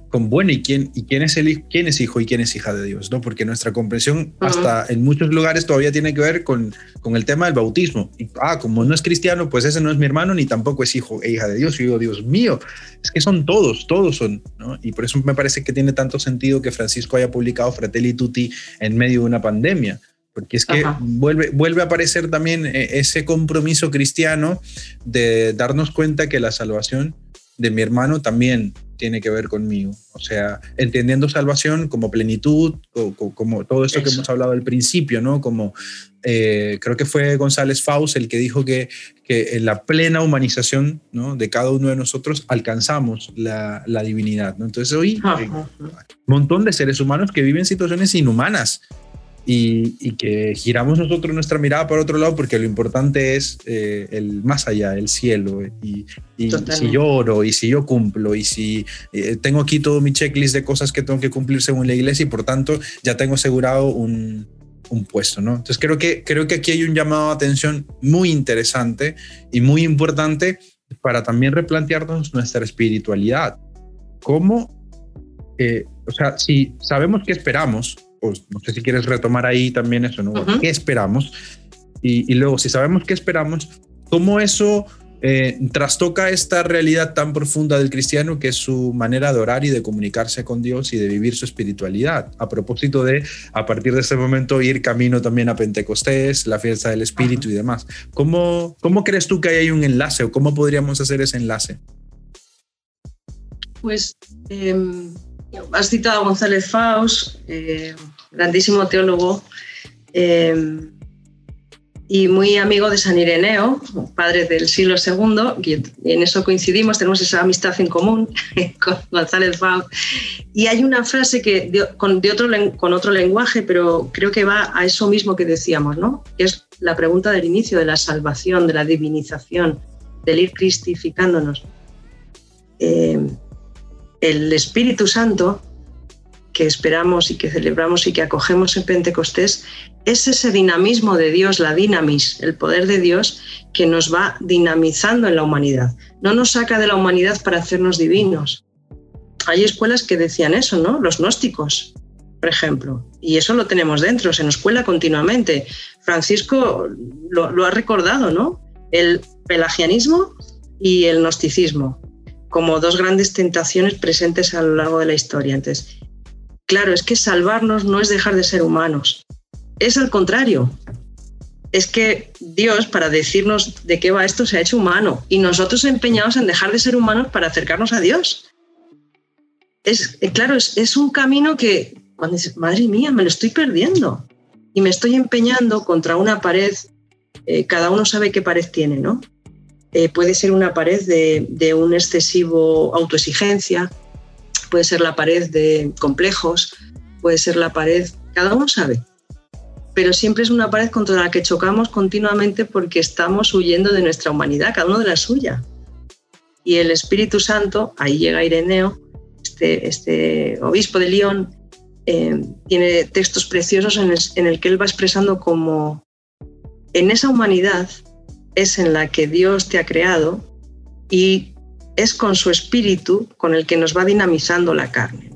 con bueno, ¿y quién, y quién, es el, quién es hijo y quién es hija de Dios? ¿no? Porque nuestra comprensión hasta en muchos lugares todavía tiene que ver con, con el tema del bautismo. Y, ah, como no es cristiano, pues ese no es mi hermano ni tampoco es hijo e hija de Dios. Y digo, Dios mío, es que son todos, todos son. ¿no? Y por eso me parece que tiene tanto sentido que Francisco haya publicado Fratelli Tutti en medio de una pandemia porque es que vuelve, vuelve a aparecer también eh, ese compromiso cristiano de darnos cuenta que la salvación de mi hermano también tiene que ver conmigo. O sea, entendiendo salvación como plenitud, como, todo esto que hemos hablado al principio, ¿no? Como eh, creo que fue González Faust el que dijo que, que en la plena humanización ¿no? de cada uno de nosotros alcanzamos la, la divinidad. ¿no? Entonces hoy hay un montón de seres humanos que viven situaciones inhumanas y, que giramos nosotros nuestra mirada para otro lado porque lo importante es eh, el más allá, el cielo. Y, si yo oro y si yo cumplo y si eh, tengo aquí todo mi checklist de cosas que tengo que cumplir según la iglesia y por tanto ya tengo asegurado un, un puesto, ¿no? Entonces creo que, creo que aquí hay un llamado de atención muy interesante y muy importante para también replantearnos nuestra espiritualidad. ¿Cómo, eh, o sea, si sabemos que esperamos, pues, no sé si quieres retomar ahí también eso, ¿no? ¿Qué esperamos? Y, luego, si sabemos qué esperamos, ¿cómo eso eh, trastoca esta realidad tan profunda del cristiano que es su manera de orar y de comunicarse con Dios y de vivir su espiritualidad? A propósito de, a partir de ese momento, ir camino también a Pentecostés, la fiesta del Espíritu y demás. ¿Cómo, ¿Cómo crees tú que hay un enlace o cómo podríamos hacer ese enlace? Pues em, has citado a González Faust, eh, grandísimo teólogo eh, y muy amigo de San Ireneo, padre del siglo II, y en eso coincidimos, tenemos esa amistad en común con González Faust. Y hay una frase que con, otro, con otro lenguaje, pero creo que va a eso mismo que decíamos, ¿no? que es la pregunta del inicio de la salvación, de la divinización, del ir cristificándonos. Eh, el Espíritu Santo que esperamos y que celebramos y que acogemos en Pentecostés es ese dinamismo de Dios, la dinamis, el poder de Dios que nos va dinamizando en la humanidad. No nos saca de la humanidad para hacernos divinos. Hay escuelas que decían eso, ¿no? Los gnósticos, por ejemplo. Y eso lo tenemos dentro, se nos cuela continuamente. Francisco lo, ha recordado, ¿no? El pelagianismo y el gnosticismo como dos grandes tentaciones presentes a lo largo de la historia. Entonces, Claro, es que salvarnos no es dejar de ser humanos, es al contrario, es que Dios, para decirnos de qué va esto, se ha hecho humano y nosotros empeñados en dejar de ser humanos para acercarnos a Dios. Es, eh, claro, es, un camino que, cuando dices, madre mía, me lo estoy perdiendo y me estoy empeñando contra una pared, eh, cada uno sabe qué pared tiene, ¿no? Eh, puede ser una pared de, un excesivo autoexigencia, puede ser la pared de complejos, puede ser la pared, cada uno sabe pero siempre es una pared contra la que chocamos continuamente porque estamos huyendo de nuestra humanidad, cada uno de la suya. Y el Espíritu Santo, ahí llega Ireneo, este, este obispo de León, eh, tiene textos preciosos en el, en el que él va expresando como en esa humanidad es en la que Dios te ha creado y es con su espíritu con el que nos va dinamizando la carne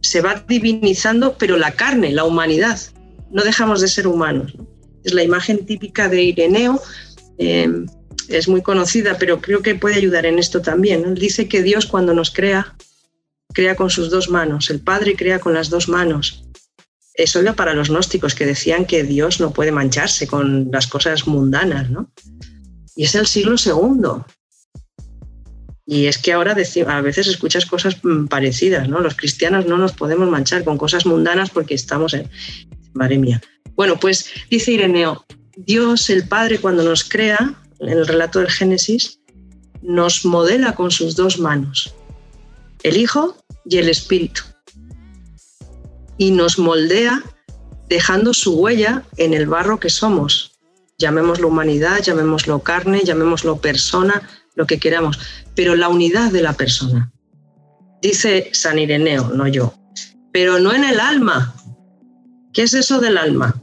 se va divinizando, pero la carne, la humanidad, no dejamos de ser humanos. Es la imagen típica de Ireneo, em, es muy conocida, pero creo que puede ayudar en esto también. Él dice que Dios cuando nos crea, crea con sus dos manos, el Padre crea con las dos manos. Eso era para los gnósticos que decían que Dios no puede mancharse con las cosas mundanas, ¿no? Y es el siglo segundo. Y es que ahora a veces escuchas cosas mm, parecidas, ¿no? Los cristianos no nos podemos manchar con cosas mundanas porque estamos en... Madre mía. Bueno, pues dice Ireneo, Dios el Padre cuando nos crea, en el relato del Génesis, nos modela con sus dos manos, el Hijo y el Espíritu. Y nos moldea dejando su huella en el barro que somos. Llamémoslo humanidad, llamémoslo carne, llamémoslo persona, lo que queramos, pero la unidad de la persona. Dice San Ireneo, no yo, pero no en el alma. ¿Qué es eso del alma?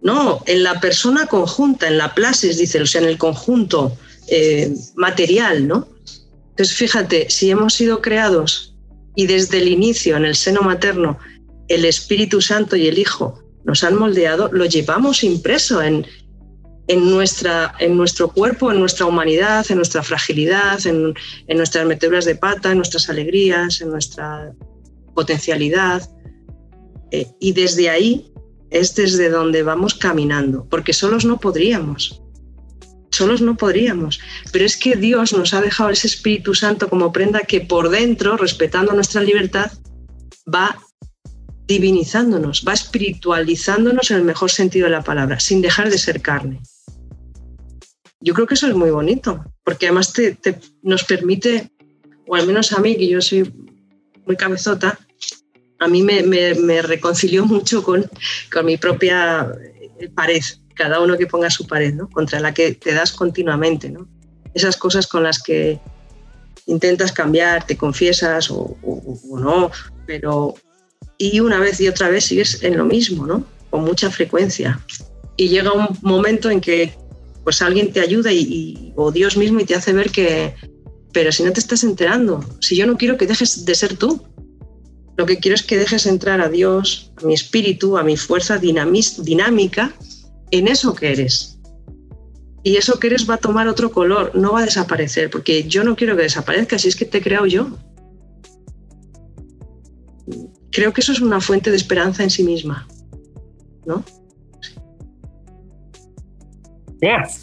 No, en la persona conjunta, en la plasis, dice, o sea, en el conjunto eh, material, ¿no? Entonces, fíjate, si hemos sido creados y desde el inicio, en el seno materno, el Espíritu Santo y el Hijo nos han moldeado, lo llevamos impreso en, en, nuestra, en nuestro cuerpo, en nuestra humanidad, en nuestra fragilidad, en, nuestras meteduras de pata, en nuestras alegrías, en nuestra potencialidad. Eh, y desde ahí es desde donde vamos caminando, porque solos no podríamos. Solos no podríamos. Pero es que Dios nos ha dejado ese Espíritu Santo como prenda que por dentro, respetando nuestra libertad, va divinizándonos, va espiritualizándonos en el mejor sentido de la palabra, sin dejar de ser carne yo creo que eso es muy bonito, porque además te, nos permite, o al menos a mí, que yo soy muy cabezota, a mí me, me, reconcilió mucho con, con mi propia eh, pared, cada uno que ponga su pared, ¿no? contra la que te das continuamente. ¿no? Esas cosas con las que intentas cambiar, te confiesas o, o, no, pero y una vez y otra vez sigues en lo mismo, ¿no? con mucha frecuencia. Y llega un momento en que pues alguien te ayuda y, o Dios mismo y te hace ver que, pero si no te estás enterando, si yo no quiero que dejes de ser tú, lo que quiero es que dejes entrar a Dios, a mi espíritu, a mi fuerza dinámica en eso que eres. Y eso que eres va a tomar otro color, no va a desaparecer, porque yo no quiero que desaparezca, si es que te he creado yo. Creo que eso es una fuente de esperanza en sí misma, ¿no?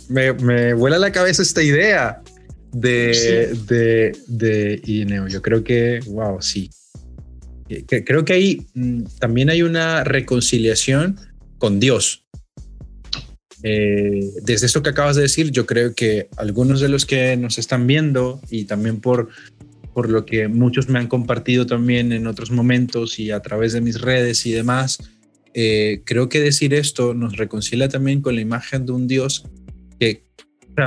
Me, me vuela la cabeza esta idea de, de, de Ineo. Yo creo que, wow, sí. creo que ahí mm, también hay una reconciliación con Dios. Eh, desde esto que acabas de decir, yo creo que algunos de los que nos están viendo y también por, por lo que muchos me han compartido también en otros momentos y a través de mis redes y demás, eh, creo que decir esto nos reconcilia también con la imagen de un Dios que,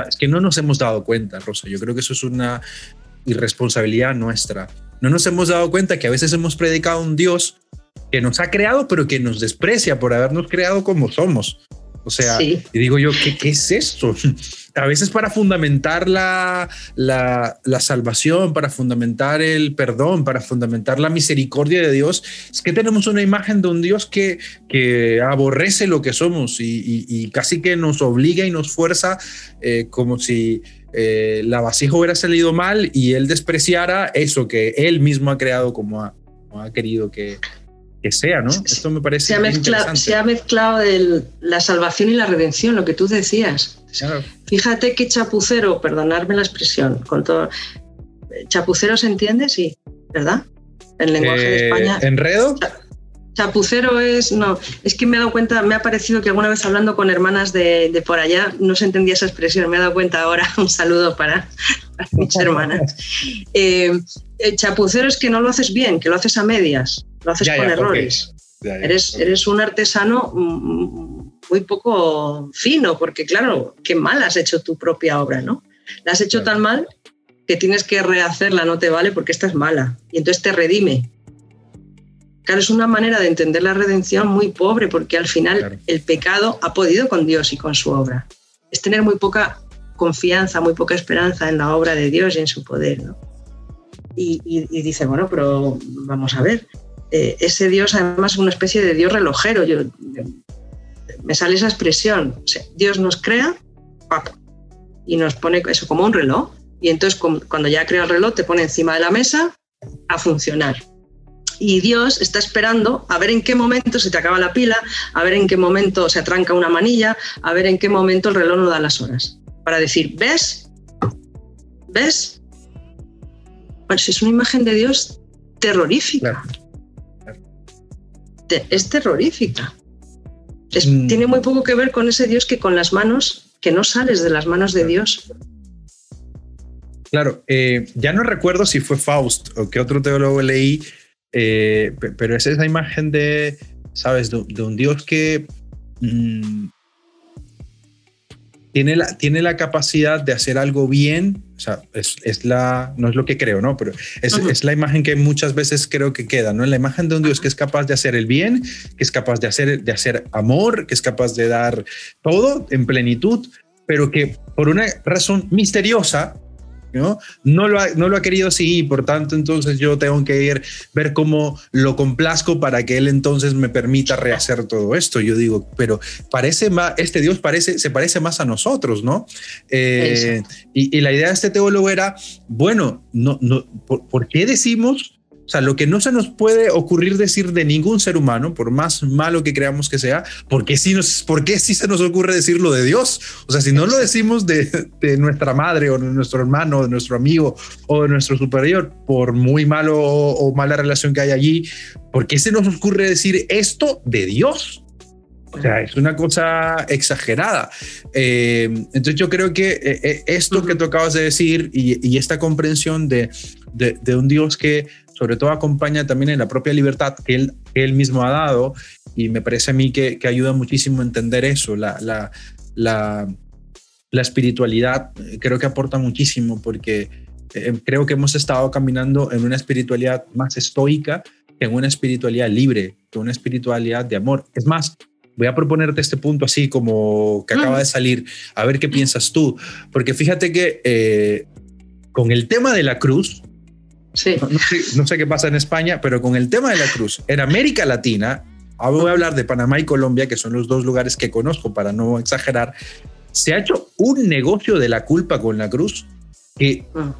es que no nos hemos dado cuenta, Rosa. Yo creo que eso es una irresponsabilidad nuestra. No nos hemos dado cuenta que a veces hemos predicado un Dios que nos ha creado, pero que nos desprecia por habernos creado como somos. O sea, y digo yo, ¿qué, ¿qué, es esto? A veces para fundamentar la, la, la, salvación, para fundamentar el perdón, para fundamentar la misericordia de Dios, es que tenemos una imagen de un Dios que, que aborrece lo que somos y, y, casi que nos obliga y nos fuerza eh, como si eh, la vasija hubiera salido mal y él despreciara eso que él mismo ha creado como ha, como ha querido que, que sea, ¿no? Esto me parece se ha mezclado, se ha mezclado la salvación y la redención, lo que tú decías. Fíjate qué chapucero, perdonarme la expresión, con todo. ¿Chapucero se entiende? Sí, ¿verdad? En lenguaje de eh, España. ¿Enredo? Chapucero es, no, es que me he dado cuenta, me ha parecido que alguna vez hablando con hermanas de, por allá no se entendía esa expresión, me he dado cuenta ahora, un saludo para, mis hermanas. Eh, chapucero es que no lo haces bien, que lo haces a medias, lo haces con errores. eres, eres un artesano muy poco fino, porque claro, qué mal has hecho tu propia obra, ¿no? La has hecho tan mal que tienes que rehacerla, no te vale porque esta es mala. Y entonces te redime. Claro, es una manera de entender la redención muy pobre, porque al final el pecado ha podido con Dios y con su obra. Es tener muy poca confianza, muy poca esperanza en la obra de Dios y en su poder. ¿no? Y, dice, bueno, pero vamos a ver, eh, ese Dios además es una especie de Dios relojero. Yo, me sale esa expresión. Dios nos crea y nos pone eso como un reloj. Y entonces cuando ya crea el reloj te pone encima de la mesa a funcionar y Dios está esperando a ver en qué momento se te acaba la pila, a ver en qué momento se atranca una manilla, a ver en qué momento el reloj no da las horas. Para decir, ¿ves? ¿Ves? Pues es una imagen de Dios terrorífica. Es terrorífica. Mm. Tiene muy poco que ver con ese Dios que con las manos, que no sales de las manos de Dios. Claro, eh, ya no recuerdo si fue Faust o qué otro teólogo leí, eh, pero es esa imagen de, ¿sabes? De, un Dios que mm, tiene, la, tiene la capacidad de hacer algo bien. O sea, es, la, no es lo que creo, ¿no? Pero es, es, la imagen que muchas veces creo que queda, ¿no? La imagen de un Dios que es capaz de hacer el bien, que es capaz de hacer, de hacer amor, que es capaz de dar todo en plenitud, pero que por una razón misteriosa ¿no? No lo, ha, no lo ha querido así, por tanto, entonces yo tengo que ir, ver cómo lo complazco para que él entonces me permita rehacer todo esto. Yo digo, pero parece más, este Dios parece, se parece más a nosotros, ¿no? Eh, y, la idea de este teólogo era, bueno, no, no, ¿por qué decimos o sea, lo que no se nos puede ocurrir decir de ningún ser humano, por más malo que creamos que sea, ¿por qué sí, nos, por qué sí se nos ocurre decirlo de Dios? O sea, si no lo decimos de, de, nuestra madre o de nuestro hermano, de nuestro amigo o de nuestro superior, por muy malo o, mala relación que hay allí, ¿por qué se nos ocurre decir esto de Dios? O sea, es una cosa exagerada. Eh, entonces yo creo que eh, eh, esto que tú acabas de decir y, y esta comprensión de, de, de, un Dios que sobre todo acompaña también en la propia libertad que él, él mismo ha dado y me parece a mí que, que ayuda muchísimo a entender eso, la, la, la, la espiritualidad eh, creo que aporta muchísimo porque eh, creo que hemos estado caminando en una espiritualidad más estoica que en una espiritualidad libre, que una espiritualidad de amor. Es más, voy a proponerte este punto así como que acaba de salir, a ver qué piensas tú, porque fíjate que eh, con el tema de la cruz, no, sé, qué pasa en España, pero con el tema de la cruz, en América Latina, voy a hablar de Panamá y Colombia, que son los dos lugares que conozco para no exagerar, se ha hecho un negocio de la culpa con la cruz que, ah.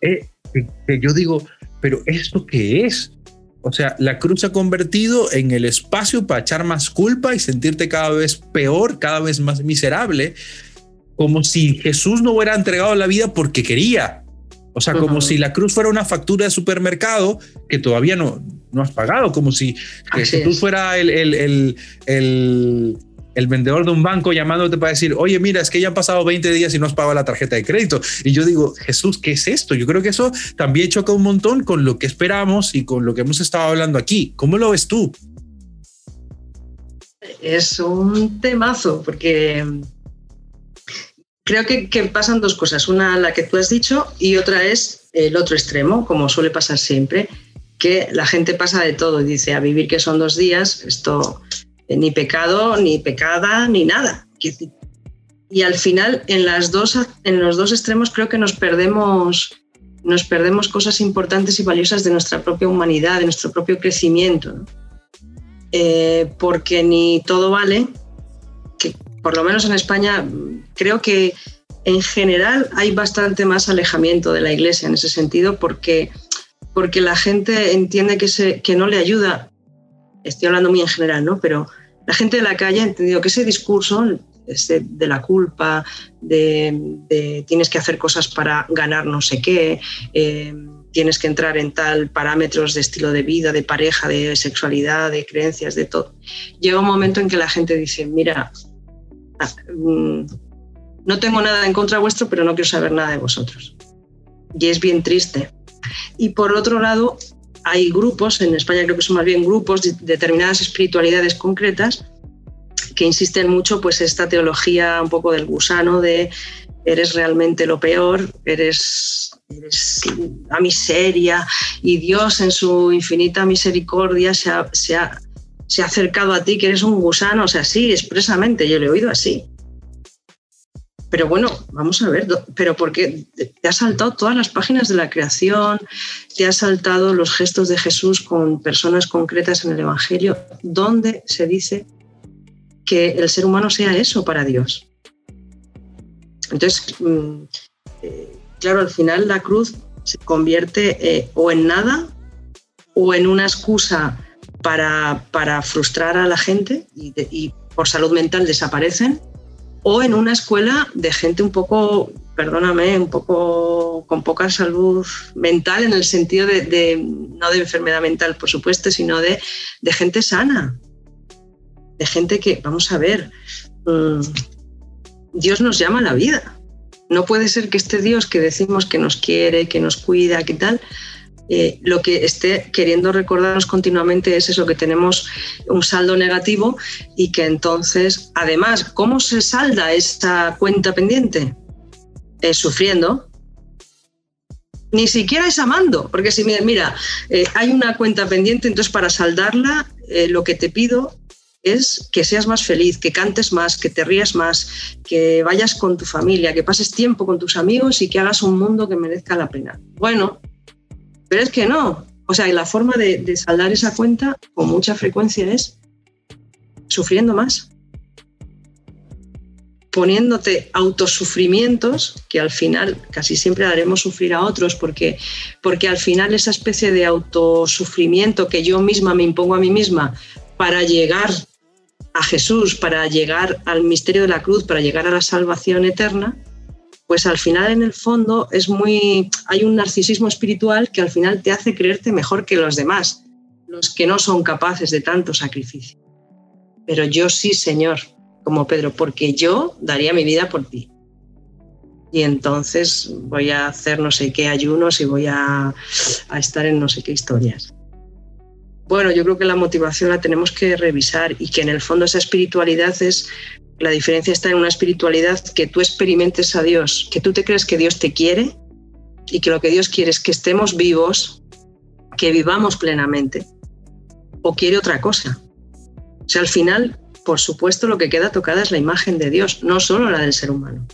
eh, eh, yo digo, pero ¿esto qué es? O sea, la cruz se ha convertido en el espacio para echar más culpa y sentirte cada vez peor, cada vez más miserable, como si Jesús no hubiera entregado la vida porque quería, o sea, como si la cruz fuera una factura de supermercado que todavía no, no has pagado, como si Jesús fuera el, el, el, el, vendedor de un banco llamándote para decir, oye, mira, es que ya han pasado 20 días y no has pagado la tarjeta de crédito. Y yo digo, Jesús, ¿qué es esto? Yo creo que eso también choca un montón con lo que esperamos y con lo que hemos estado hablando aquí. ¿Cómo lo ves tú? Es un temazo, porque creo que, pasan dos cosas. Una, la que tú has dicho, y otra es el otro extremo, como suele pasar siempre, que la gente pasa de todo y dice a vivir que son dos días, esto eh, ni pecado, ni pecada, ni nada. Y al final, en, las dos, en los dos extremos, creo que nos perdemos, nos perdemos cosas importantes y valiosas de nuestra propia humanidad, de nuestro propio crecimiento. Eh, porque ni todo vale, que por lo menos en España, creo que en general hay bastante más alejamiento de la iglesia en ese sentido porque, porque la gente entiende que, se, que no le ayuda estoy hablando muy en general, ¿no? Pero la gente de la calle ha entendido que ese discurso de la culpa, de, tienes que hacer cosas para ganar no sé qué, eh, tienes que entrar en tal parámetros de estilo de vida, de pareja, de sexualidad, de creencias, de todo. Llega un momento en que la gente dice, mira, no tengo nada en contra vuestro, pero no quiero saber nada de vosotros. Y es bien triste. Y por otro lado, hay grupos, en España creo que son más bien grupos, de determinadas espiritualidades concretas, que insisten mucho pues esta teología un poco del gusano de eres realmente lo peor, eres, eres la miseria y Dios en su infinita misericordia se ha, se, ha, se ha acercado a ti que eres un gusano, o sea, sí, expresamente, yo lo he oído así. Pero bueno, vamos a ver, pero porque te has saltado todas las páginas de la creación, te has saltado los gestos de Jesús con personas concretas en el Evangelio, donde se dice que el ser humano sea eso para Dios. Entonces, mm, eh, claro, al final la cruz se convierte eh, o en nada o en una excusa para, frustrar a la gente y, por salud mental desaparecen, o en una escuela de gente un poco, perdóname, un poco con poca salud mental en el sentido de, no de enfermedad mental, por supuesto, sino de, de gente sana, de gente que, vamos a ver, mm, Dios nos llama a la vida. No puede ser que este Dios que decimos que nos quiere, que nos cuida, que tal, eh, lo que esté queriendo recordarnos continuamente es eso, que tenemos un saldo negativo y que entonces, además, ¿cómo se salda esta cuenta pendiente? Eh, sufriendo. Ni siquiera es amando, porque si mira, eh, hay una cuenta pendiente, entonces para saldarla, lo que te pido es que seas más feliz, que cantes más, que te rías más, que vayas con tu familia, que pases tiempo con tus amigos y que hagas un mundo que merezca la pena. Bueno, pero es que no. O sea, la forma de, saldar esa cuenta con mucha frecuencia es sufriendo más poniéndote autosufrimientos que al final casi siempre haremos sufrir a otros porque, porque al final esa especie de autosufrimiento que yo misma me impongo a mí misma para llegar a Jesús, para llegar al misterio de la cruz, para llegar a la salvación eterna, pues al final en el fondo es muy hay un narcisismo espiritual que al final te hace creerte mejor que los demás, los que no son capaces de tanto sacrificio. Pero yo sí, Señor, como Pedro, porque yo daría mi vida por ti. Y entonces voy a hacer no sé qué ayunos y voy a, a estar en no sé qué historias. Bueno, yo creo que la motivación la tenemos que revisar y que en el fondo esa espiritualidad es, la diferencia está en una espiritualidad que tú experimentes a Dios, que tú te crees que Dios te quiere y que lo que Dios quiere es que estemos vivos, que vivamos plenamente, o quiere otra cosa. O sea, al final, por supuesto, lo que queda tocada es la imagen de Dios, no solo la del ser humano.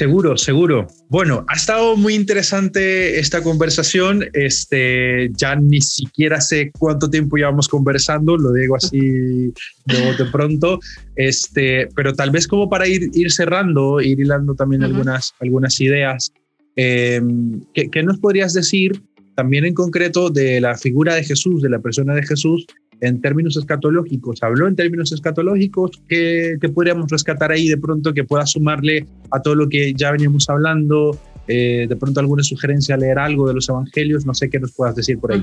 Seguro, seguro. Bueno, ha estado muy interesante esta conversación. Este, ya ni siquiera sé cuánto tiempo llevamos conversando, lo digo así de pronto. Este, pero tal vez como para ir, ir cerrando, ir hilando también algunas, algunas ideas. Em, ¿qué, ¿Qué nos podrías decir también en concreto de la figura de Jesús, de la persona de Jesús, en términos escatológicos, habló en términos escatológicos, ¿qué, podríamos rescatar ahí de pronto que pueda sumarle a todo lo que ya veníamos hablando? Eh, de pronto alguna sugerencia, leer algo de los evangelios, no sé qué nos puedas decir por ahí.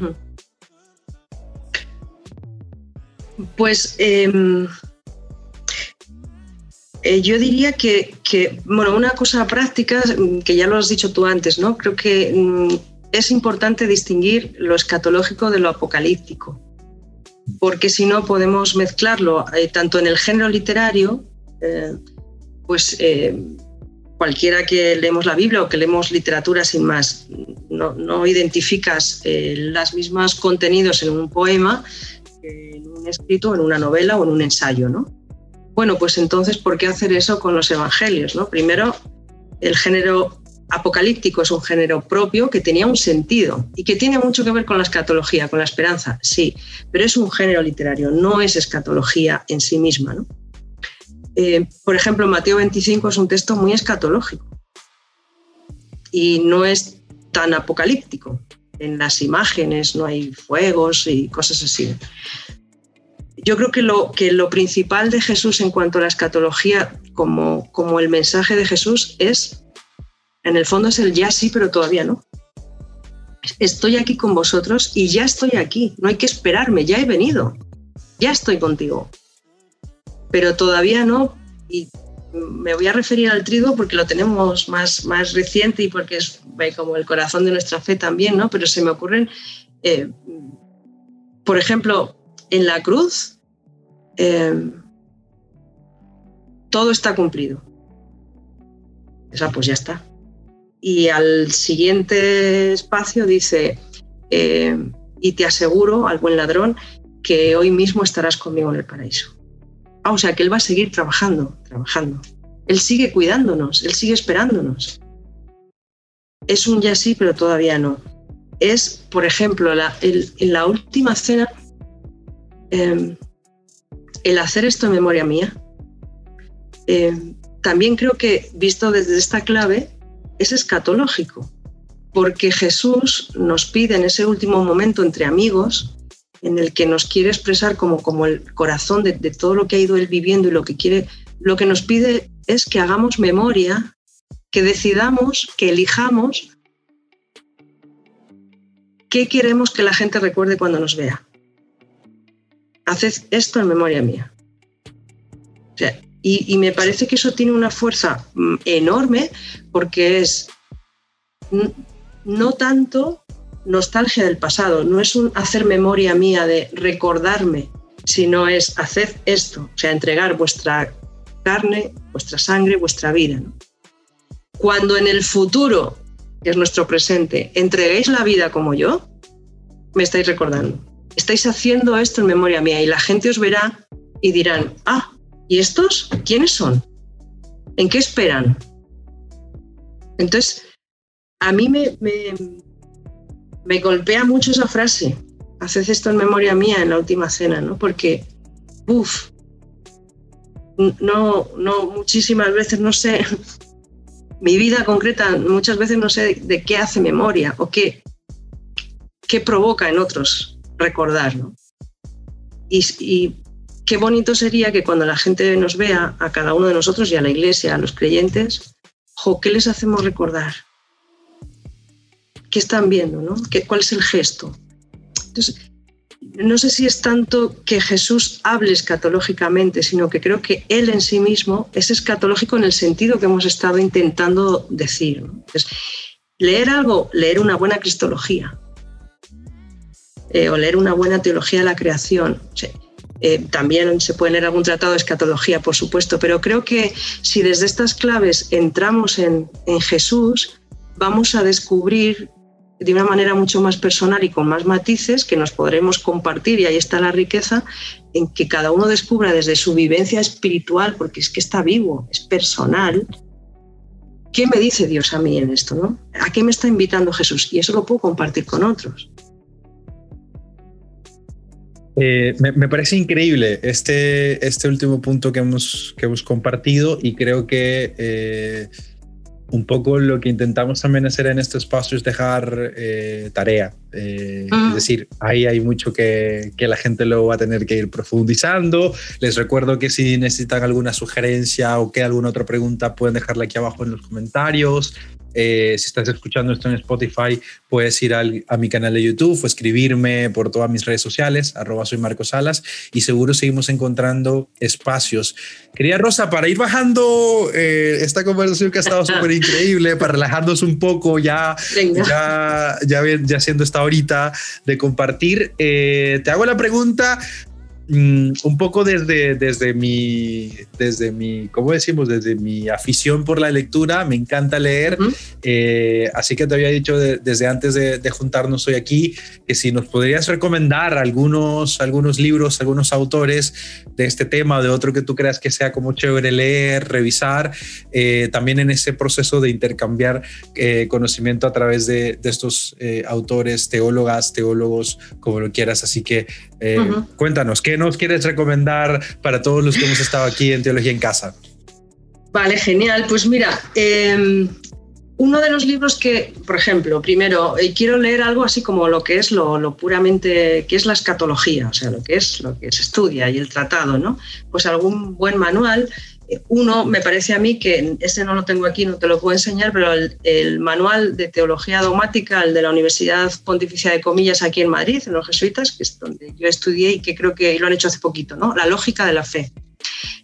Pues em, eh, yo diría que, que, bueno, una cosa práctica, que ya lo has dicho tú antes, ¿no? Creo que mm, es importante distinguir lo escatológico de lo apocalíptico porque si no podemos mezclarlo eh, tanto en el género literario, eh, pues eh, cualquiera que leemos la Biblia o que leemos literatura sin más, no, identificas los mismos contenidos en un poema, en un escrito, en una novela o en un ensayo, ¿no? Bueno, pues entonces, ¿por qué hacer eso con los evangelios? ¿no? Primero, el género apocalíptico es un género propio que tenía un sentido y que tiene mucho que ver con la escatología, con la esperanza, sí, pero es un género literario, no es escatología en sí misma. Eh, por ejemplo, Mateo 25 es un texto muy escatológico y no es tan apocalíptico. en las imágenes, no hay fuegos y cosas así. Yo creo que lo, que lo principal de Jesús en cuanto a la escatología, como, como el mensaje de Jesús, es, en el fondo es el ya sí, pero todavía no. Estoy aquí con vosotros y ya estoy aquí, no hay que esperarme, ya he venido, ya estoy contigo. Pero todavía no, y me voy a referir al trigo porque lo tenemos más, más reciente y porque es como el corazón de nuestra fe también, ¿no? Pero se me ocurren, eh, por ejemplo, en la cruz, eh, todo está cumplido. Esa pues ya está. Y al siguiente espacio dice, eh, y te aseguro, al buen ladrón, que hoy mismo estarás conmigo en el paraíso. Ah, o sea que Él va a seguir trabajando, trabajando. Él sigue cuidándonos, Él sigue esperándonos. Es un ya sí, pero todavía no. Es, por ejemplo, en la última cena, em, el hacer esto en memoria mía. Em, también creo que, visto desde esta clave, es escatológico, porque Jesús nos pide en ese último momento entre amigos en el que nos quiere expresar como, como el corazón de, todo lo que ha ido él viviendo y lo que quiere, lo que nos pide es que hagamos memoria, que decidamos, que elijamos qué queremos que la gente recuerde cuando nos vea. Haced esto en memoria mía. Y, me parece que eso tiene una fuerza mm, enorme porque es no tanto nostalgia del pasado, no es un hacer memoria mía de recordarme, sino es hacer esto, o sea, entregar vuestra carne, vuestra sangre, vuestra vida. Cuando en el futuro, que es nuestro presente, entreguéis la vida como yo, me estáis recordando. Estáis haciendo esto en memoria mía y la gente os verá y dirán, ah, ¿y estos quiénes son? ¿En qué esperan? Entonces, a mí me, me golpea mucho esa frase. Haced esto en memoria mía en la última cena, ¿no? Porque, uff, no, no, muchísimas veces no sé, mi vida concreta, muchas veces no sé de, qué hace memoria o qué, qué provoca en otros recordar, ¿no? Y, qué bonito sería que cuando la gente nos vea, a cada uno de nosotros y a la iglesia, a los creyentes, ¿qué les hacemos recordar? qué están viendo, ¿no? ¿Qué, ¿Cuál es el gesto? Entonces, no sé si es tanto que Jesús hable escatológicamente, sino que creo que Él en sí mismo es escatológico en el sentido que hemos estado intentando decir. Entonces, leer algo, leer una buena cristología eh, o leer una buena teología de la creación. Eh, también se puede leer algún tratado de escatología, por supuesto, pero creo que si desde estas claves entramos en, en Jesús, vamos a descubrir de una manera mucho más personal y con más matices que nos podremos compartir, y ahí está la riqueza, en que cada uno descubra desde su vivencia espiritual, porque es que está vivo, es personal, ¿qué me dice Dios a mí en esto? ¿no? ¿A qué me está invitando Jesús? Y eso lo puedo compartir con otros. Eh, me, parece increíble este, este último punto que hemos, que hemos compartido y creo que... Eh, un poco lo que intentamos también hacer en este espacio es dejar eh, tarea. Es decir, ahí hay mucho que, que, la gente luego va a tener que ir profundizando. Les recuerdo que si necesitan alguna sugerencia o que alguna otra pregunta, pueden dejarla aquí abajo en los comentarios. Eh, si estás escuchando esto en Spotify, puedes ir a mi canal de YouTube o escribirme por todas mis redes sociales, arroba soy Marcos Salas, y seguro seguimos encontrando espacios. Quería Rosa, para ir bajando eh, esta conversación que ha estado súper increíble, para relajarnos un poco, ya, ya, ya, ya siendo esta horita de compartir, eh, te hago la pregunta, Mm, un poco desde, desde, mi, desde mi, ¿cómo decimos? Desde mi afición por la lectura, me encanta leer, eh, así que te había dicho desde antes de, juntarnos hoy aquí que si nos podrías recomendar algunos, algunos libros, algunos autores de este tema, de otro que tú creas que sea como chévere leer, revisar, eh, también en ese proceso de intercambiar eh, conocimiento a través de, de estos autores, teólogas, teólogos, como lo quieras, así que cuéntanos, ¿qué nos quieres recomendar para todos los que hemos estado aquí en Teología en Casa? Vale, genial. Pues mira, em, uno de los libros que, por ejemplo, primero, eh, quiero leer algo así como lo que es lo, puramente, que es la escatología, o sea, lo que es lo que se estudia y el tratado, ¿no? Pues algún buen manual. Uno, me parece a mí que, ese no lo tengo aquí, no te lo puedo enseñar, pero el, manual de teología dogmática, el de la Universidad Pontificia de Comillas aquí en Madrid, en los jesuitas, que es donde yo estudié y que creo que lo han hecho hace poquito, ¿no? La lógica de la fe.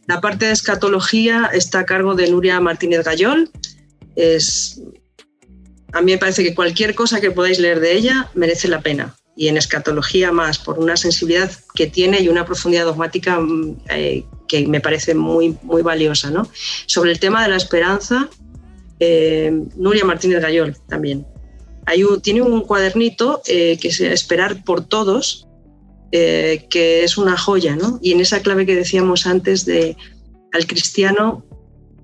La parte de escatología está a cargo de Nuria Martínez Gayol, es, a mí me parece que cualquier cosa que podáis leer de ella merece la pena. Y en escatología más, por una sensibilidad que tiene y una profundidad dogmática mm, eh, que me parece muy, muy valiosa. ¿no? Sobre el tema de la esperanza, eh, Nuria Martínez Gayol también. Tiene un cuadernito eh, que es Esperar por Todos, que es una joya, ¿no? Y en esa clave que decíamos antes de al cristiano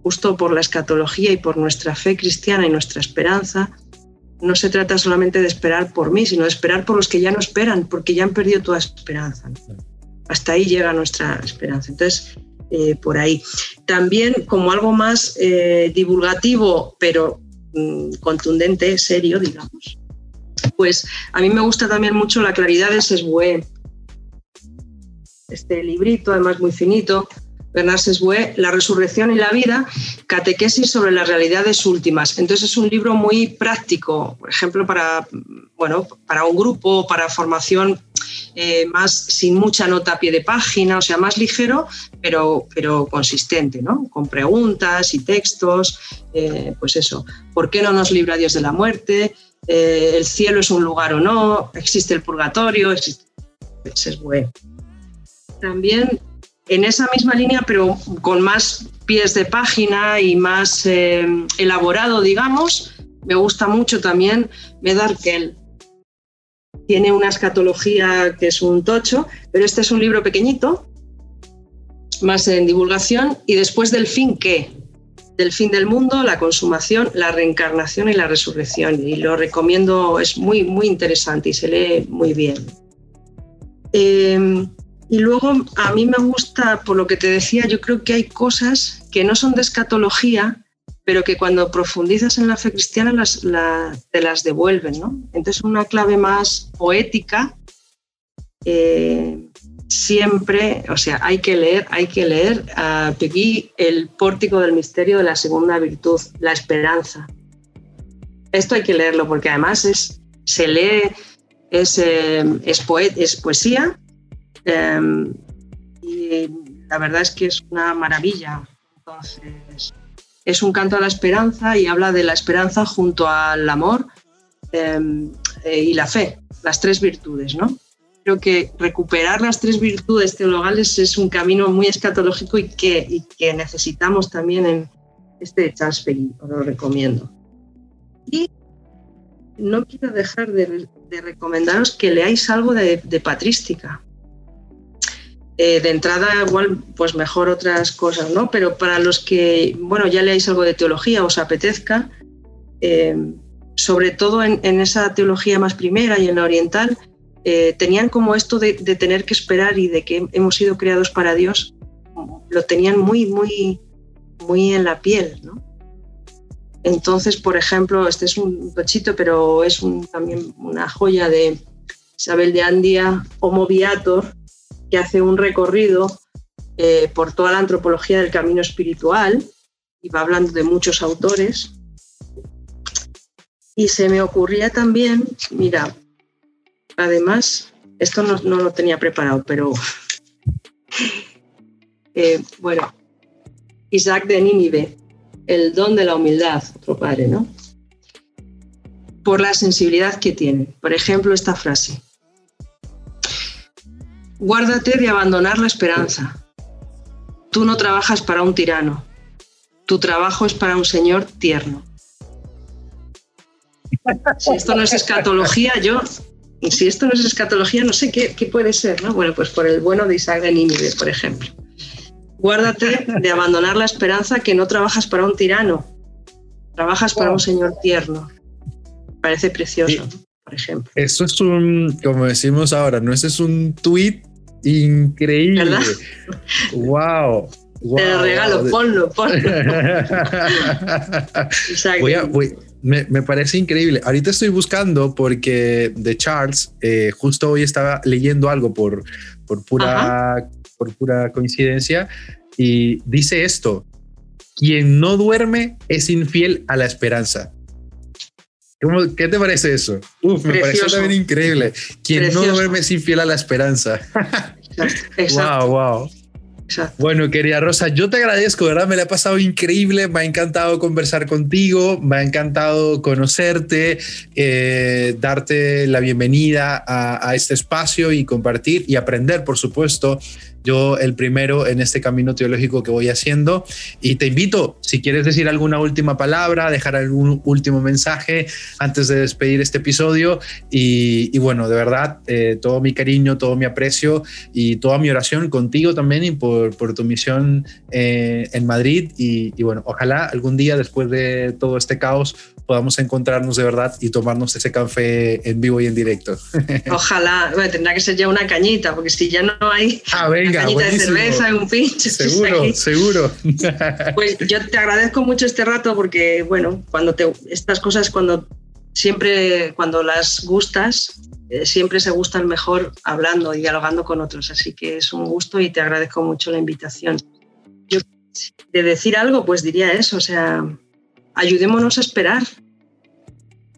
justo por la escatología y por nuestra fe cristiana y nuestra esperanza, no se trata solamente de esperar por mí, sino de esperar por los que ya no esperan, porque ya han perdido toda esperanza. Hasta ahí llega nuestra esperanza. Entonces, eh, por ahí. También como algo más eh, divulgativo, pero mm, contundente, serio, digamos, pues a mí me gusta también mucho La claridad de Sesbue. Este librito, además muy finito, Bernard Sesbue, La resurrección y la vida, catequesis sobre las realidades últimas. Entonces es un libro muy práctico, por ejemplo, para, bueno, para un grupo, para formación eh, más sin mucha nota a pie de página, o sea, más ligero, pero, pero consistente, ¿no? Con preguntas y textos, eh, pues eso, ¿por qué no nos libra Dios de la muerte? Eh, ¿El cielo es un lugar o no? ¿Existe el purgatorio? Existe... Sesbue. También en esa misma línea, pero con más pies de página y más eh, elaborado, digamos, me gusta mucho también Medarkel. Tiene una escatología que es un tocho, pero este es un libro pequeñito, más en divulgación, y después del fin, ¿qué? Del fin del mundo, la consumación, la reencarnación y la resurrección. Y lo recomiendo, es muy, muy interesante y se lee muy bien. Eh, y luego a mí me gusta, por lo que te decía, yo creo que hay cosas que no son de escatología, pero que cuando profundizas en la fe cristiana te las devuelven. ¿no? Entonces una clave más poética, eh, siempre, o sea, hay que leer, hay que leer a Peggy el pórtico del misterio de la segunda virtud, la esperanza. Esto hay que leerlo porque además es, se lee, es, eh, es poesía, Em, y la verdad es que es una maravilla. Entonces, es un canto a la esperanza y habla de la esperanza junto al amor em, eh, y la fe, las tres virtudes, ¿no? Creo que recuperar las tres virtudes teologales es un camino muy escatológico y que, que necesitamos también en este Charles os lo recomiendo. Y no quiero dejar de, recomendaros que leáis algo de patrística. Eh, de entrada, igual, pues mejor otras cosas, ¿no? Pero para los que, bueno, ya leáis algo de teología, os apetezca, eh, sobre todo en, esa teología más primera y en la oriental, eh, tenían como esto de, tener que esperar y de que hemos sido creados para Dios, lo tenían muy, muy, muy en la piel, ¿no? Entonces, por ejemplo, este es un pechito, pero es también una joya de Isabel de Andía, Homo Viator, que hace un recorrido eh, por toda la antropología del camino espiritual y va hablando de muchos autores. Y se me ocurría también, mira, además, esto no, lo tenía preparado, pero eh, bueno, Isaac de Nínive, el don de la humildad, otro padre, ¿no? Por la sensibilidad que tiene. Por ejemplo, esta frase. Guárdate de abandonar la esperanza. Tú no trabajas para un tirano. Tu trabajo es para un Señor tierno. Si esto no es escatología, yo, si esto no es escatología, no sé qué, puede ser, ¿no? Bueno, pues por el bueno de Isaac de Nínive, por ejemplo. Guárdate de abandonar la esperanza que no trabajas para un tirano, trabajas para un Señor tierno. Parece precioso, por ejemplo. Eso es un, como decimos ahora, no ese es un tweet Increíble. ¿Verdad? Wow. Te lo regalo, ponlo, ponlo. voy, a, voy, Me, parece increíble. Ahorita estoy buscando porque de Charles, eh, justo hoy estaba leyendo algo por, por, pura, por pura coincidencia y dice esto, quien no duerme es infiel a la esperanza. ¿Qué te parece eso? Uf, me parece también increíble. Quien no duerme es infiel a la esperanza. Exacto. Wow, wow. Bueno, querida Rosa, yo te agradezco, ¿verdad? Me la he pasado increíble, me ha encantado conversar contigo, me ha encantado conocerte, eh, darte la bienvenida a, este espacio y compartir y aprender, por supuesto, yo el primero en este camino teológico que voy haciendo. Y te invito, si quieres decir alguna última palabra, dejar algún último mensaje antes de despedir este episodio. Y, bueno, de verdad, eh, todo mi cariño, todo mi aprecio y toda mi oración contigo también y por, tu misión eh, en Madrid. Y bueno, ojalá algún día después de todo este caos podamos encontrarnos de verdad y tomarnos ese café en vivo y en directo. Ojalá, tendrá que ser ya una cañita, porque si ya no hay ah, venga, cañita de cerveza, un pinche. Seguro, seguro. Pues yo te agradezco mucho este rato porque, bueno, cuando te, estas cosas, cuando siempre, cuando las gustas, eh, siempre se gustan mejor hablando y dialogando con otros. Así que es un gusto y te agradezco mucho la invitación. Yo, de decir algo, pues diría eso, o sea, ayudémonos a esperar,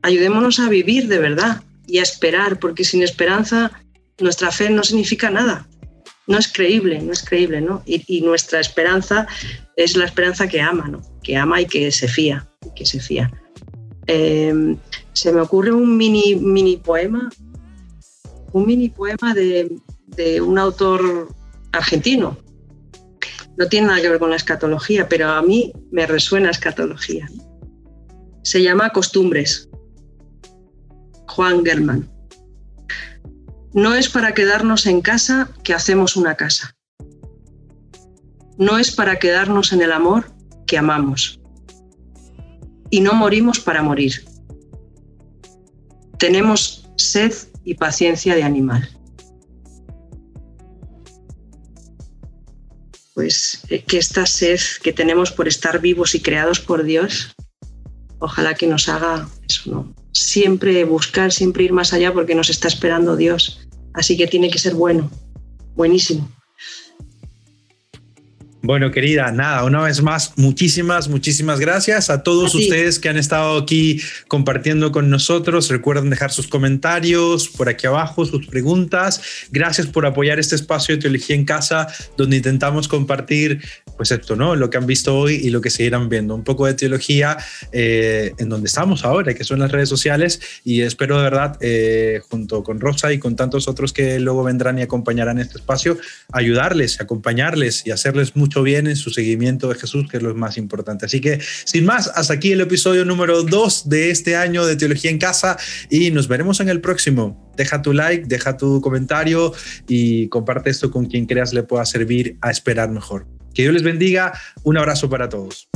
ayudémonos a vivir de verdad y a esperar, porque sin esperanza nuestra fe no significa nada. No es creíble, no es creíble, ¿no? Y, nuestra esperanza es la esperanza que ama, ¿no? Que ama y que se fía, que se fía. Em, se me ocurre un mini, mini poema, un mini poema de, de un autor argentino, no tiene nada que ver con la escatología, pero a mí me resuena escatología. Se llama Costumbres. Juan Germán. No es para quedarnos en casa que hacemos una casa. No es para quedarnos en el amor que amamos. Y no morimos para morir. Tenemos sed y paciencia de animal. pues eh, que esta sed que tenemos por estar vivos y creados por Dios, ojalá que nos haga eso, ¿no? Siempre buscar, siempre ir más allá porque nos está esperando Dios. Así que tiene que ser bueno, buenísimo. Bueno, querida, nada, una vez más, muchísimas, muchísimas gracias a todos ustedes que han estado aquí compartiendo con nosotros. Recuerden dejar sus comentarios por aquí abajo, sus preguntas. Gracias por apoyar este espacio de Teología en Casa, donde intentamos compartir, pues esto, ¿no? Lo que han visto hoy y lo que seguirán viendo. Un poco de teología eh, en donde estamos ahora, que son las redes sociales. Y espero de verdad, eh, junto con Rosa y con tantos otros que luego vendrán y acompañarán este espacio, ayudarles, acompañarles y hacerles mucho bien en su seguimiento de Jesús, que es lo más importante. Así que, sin más, hasta aquí el episodio número 2 de este año de Teología en Casa y nos veremos en el próximo. Deja tu like, deja tu comentario y comparte esto con quien creas le pueda servir a esperar mejor. Que Dios les bendiga. Un abrazo para todos.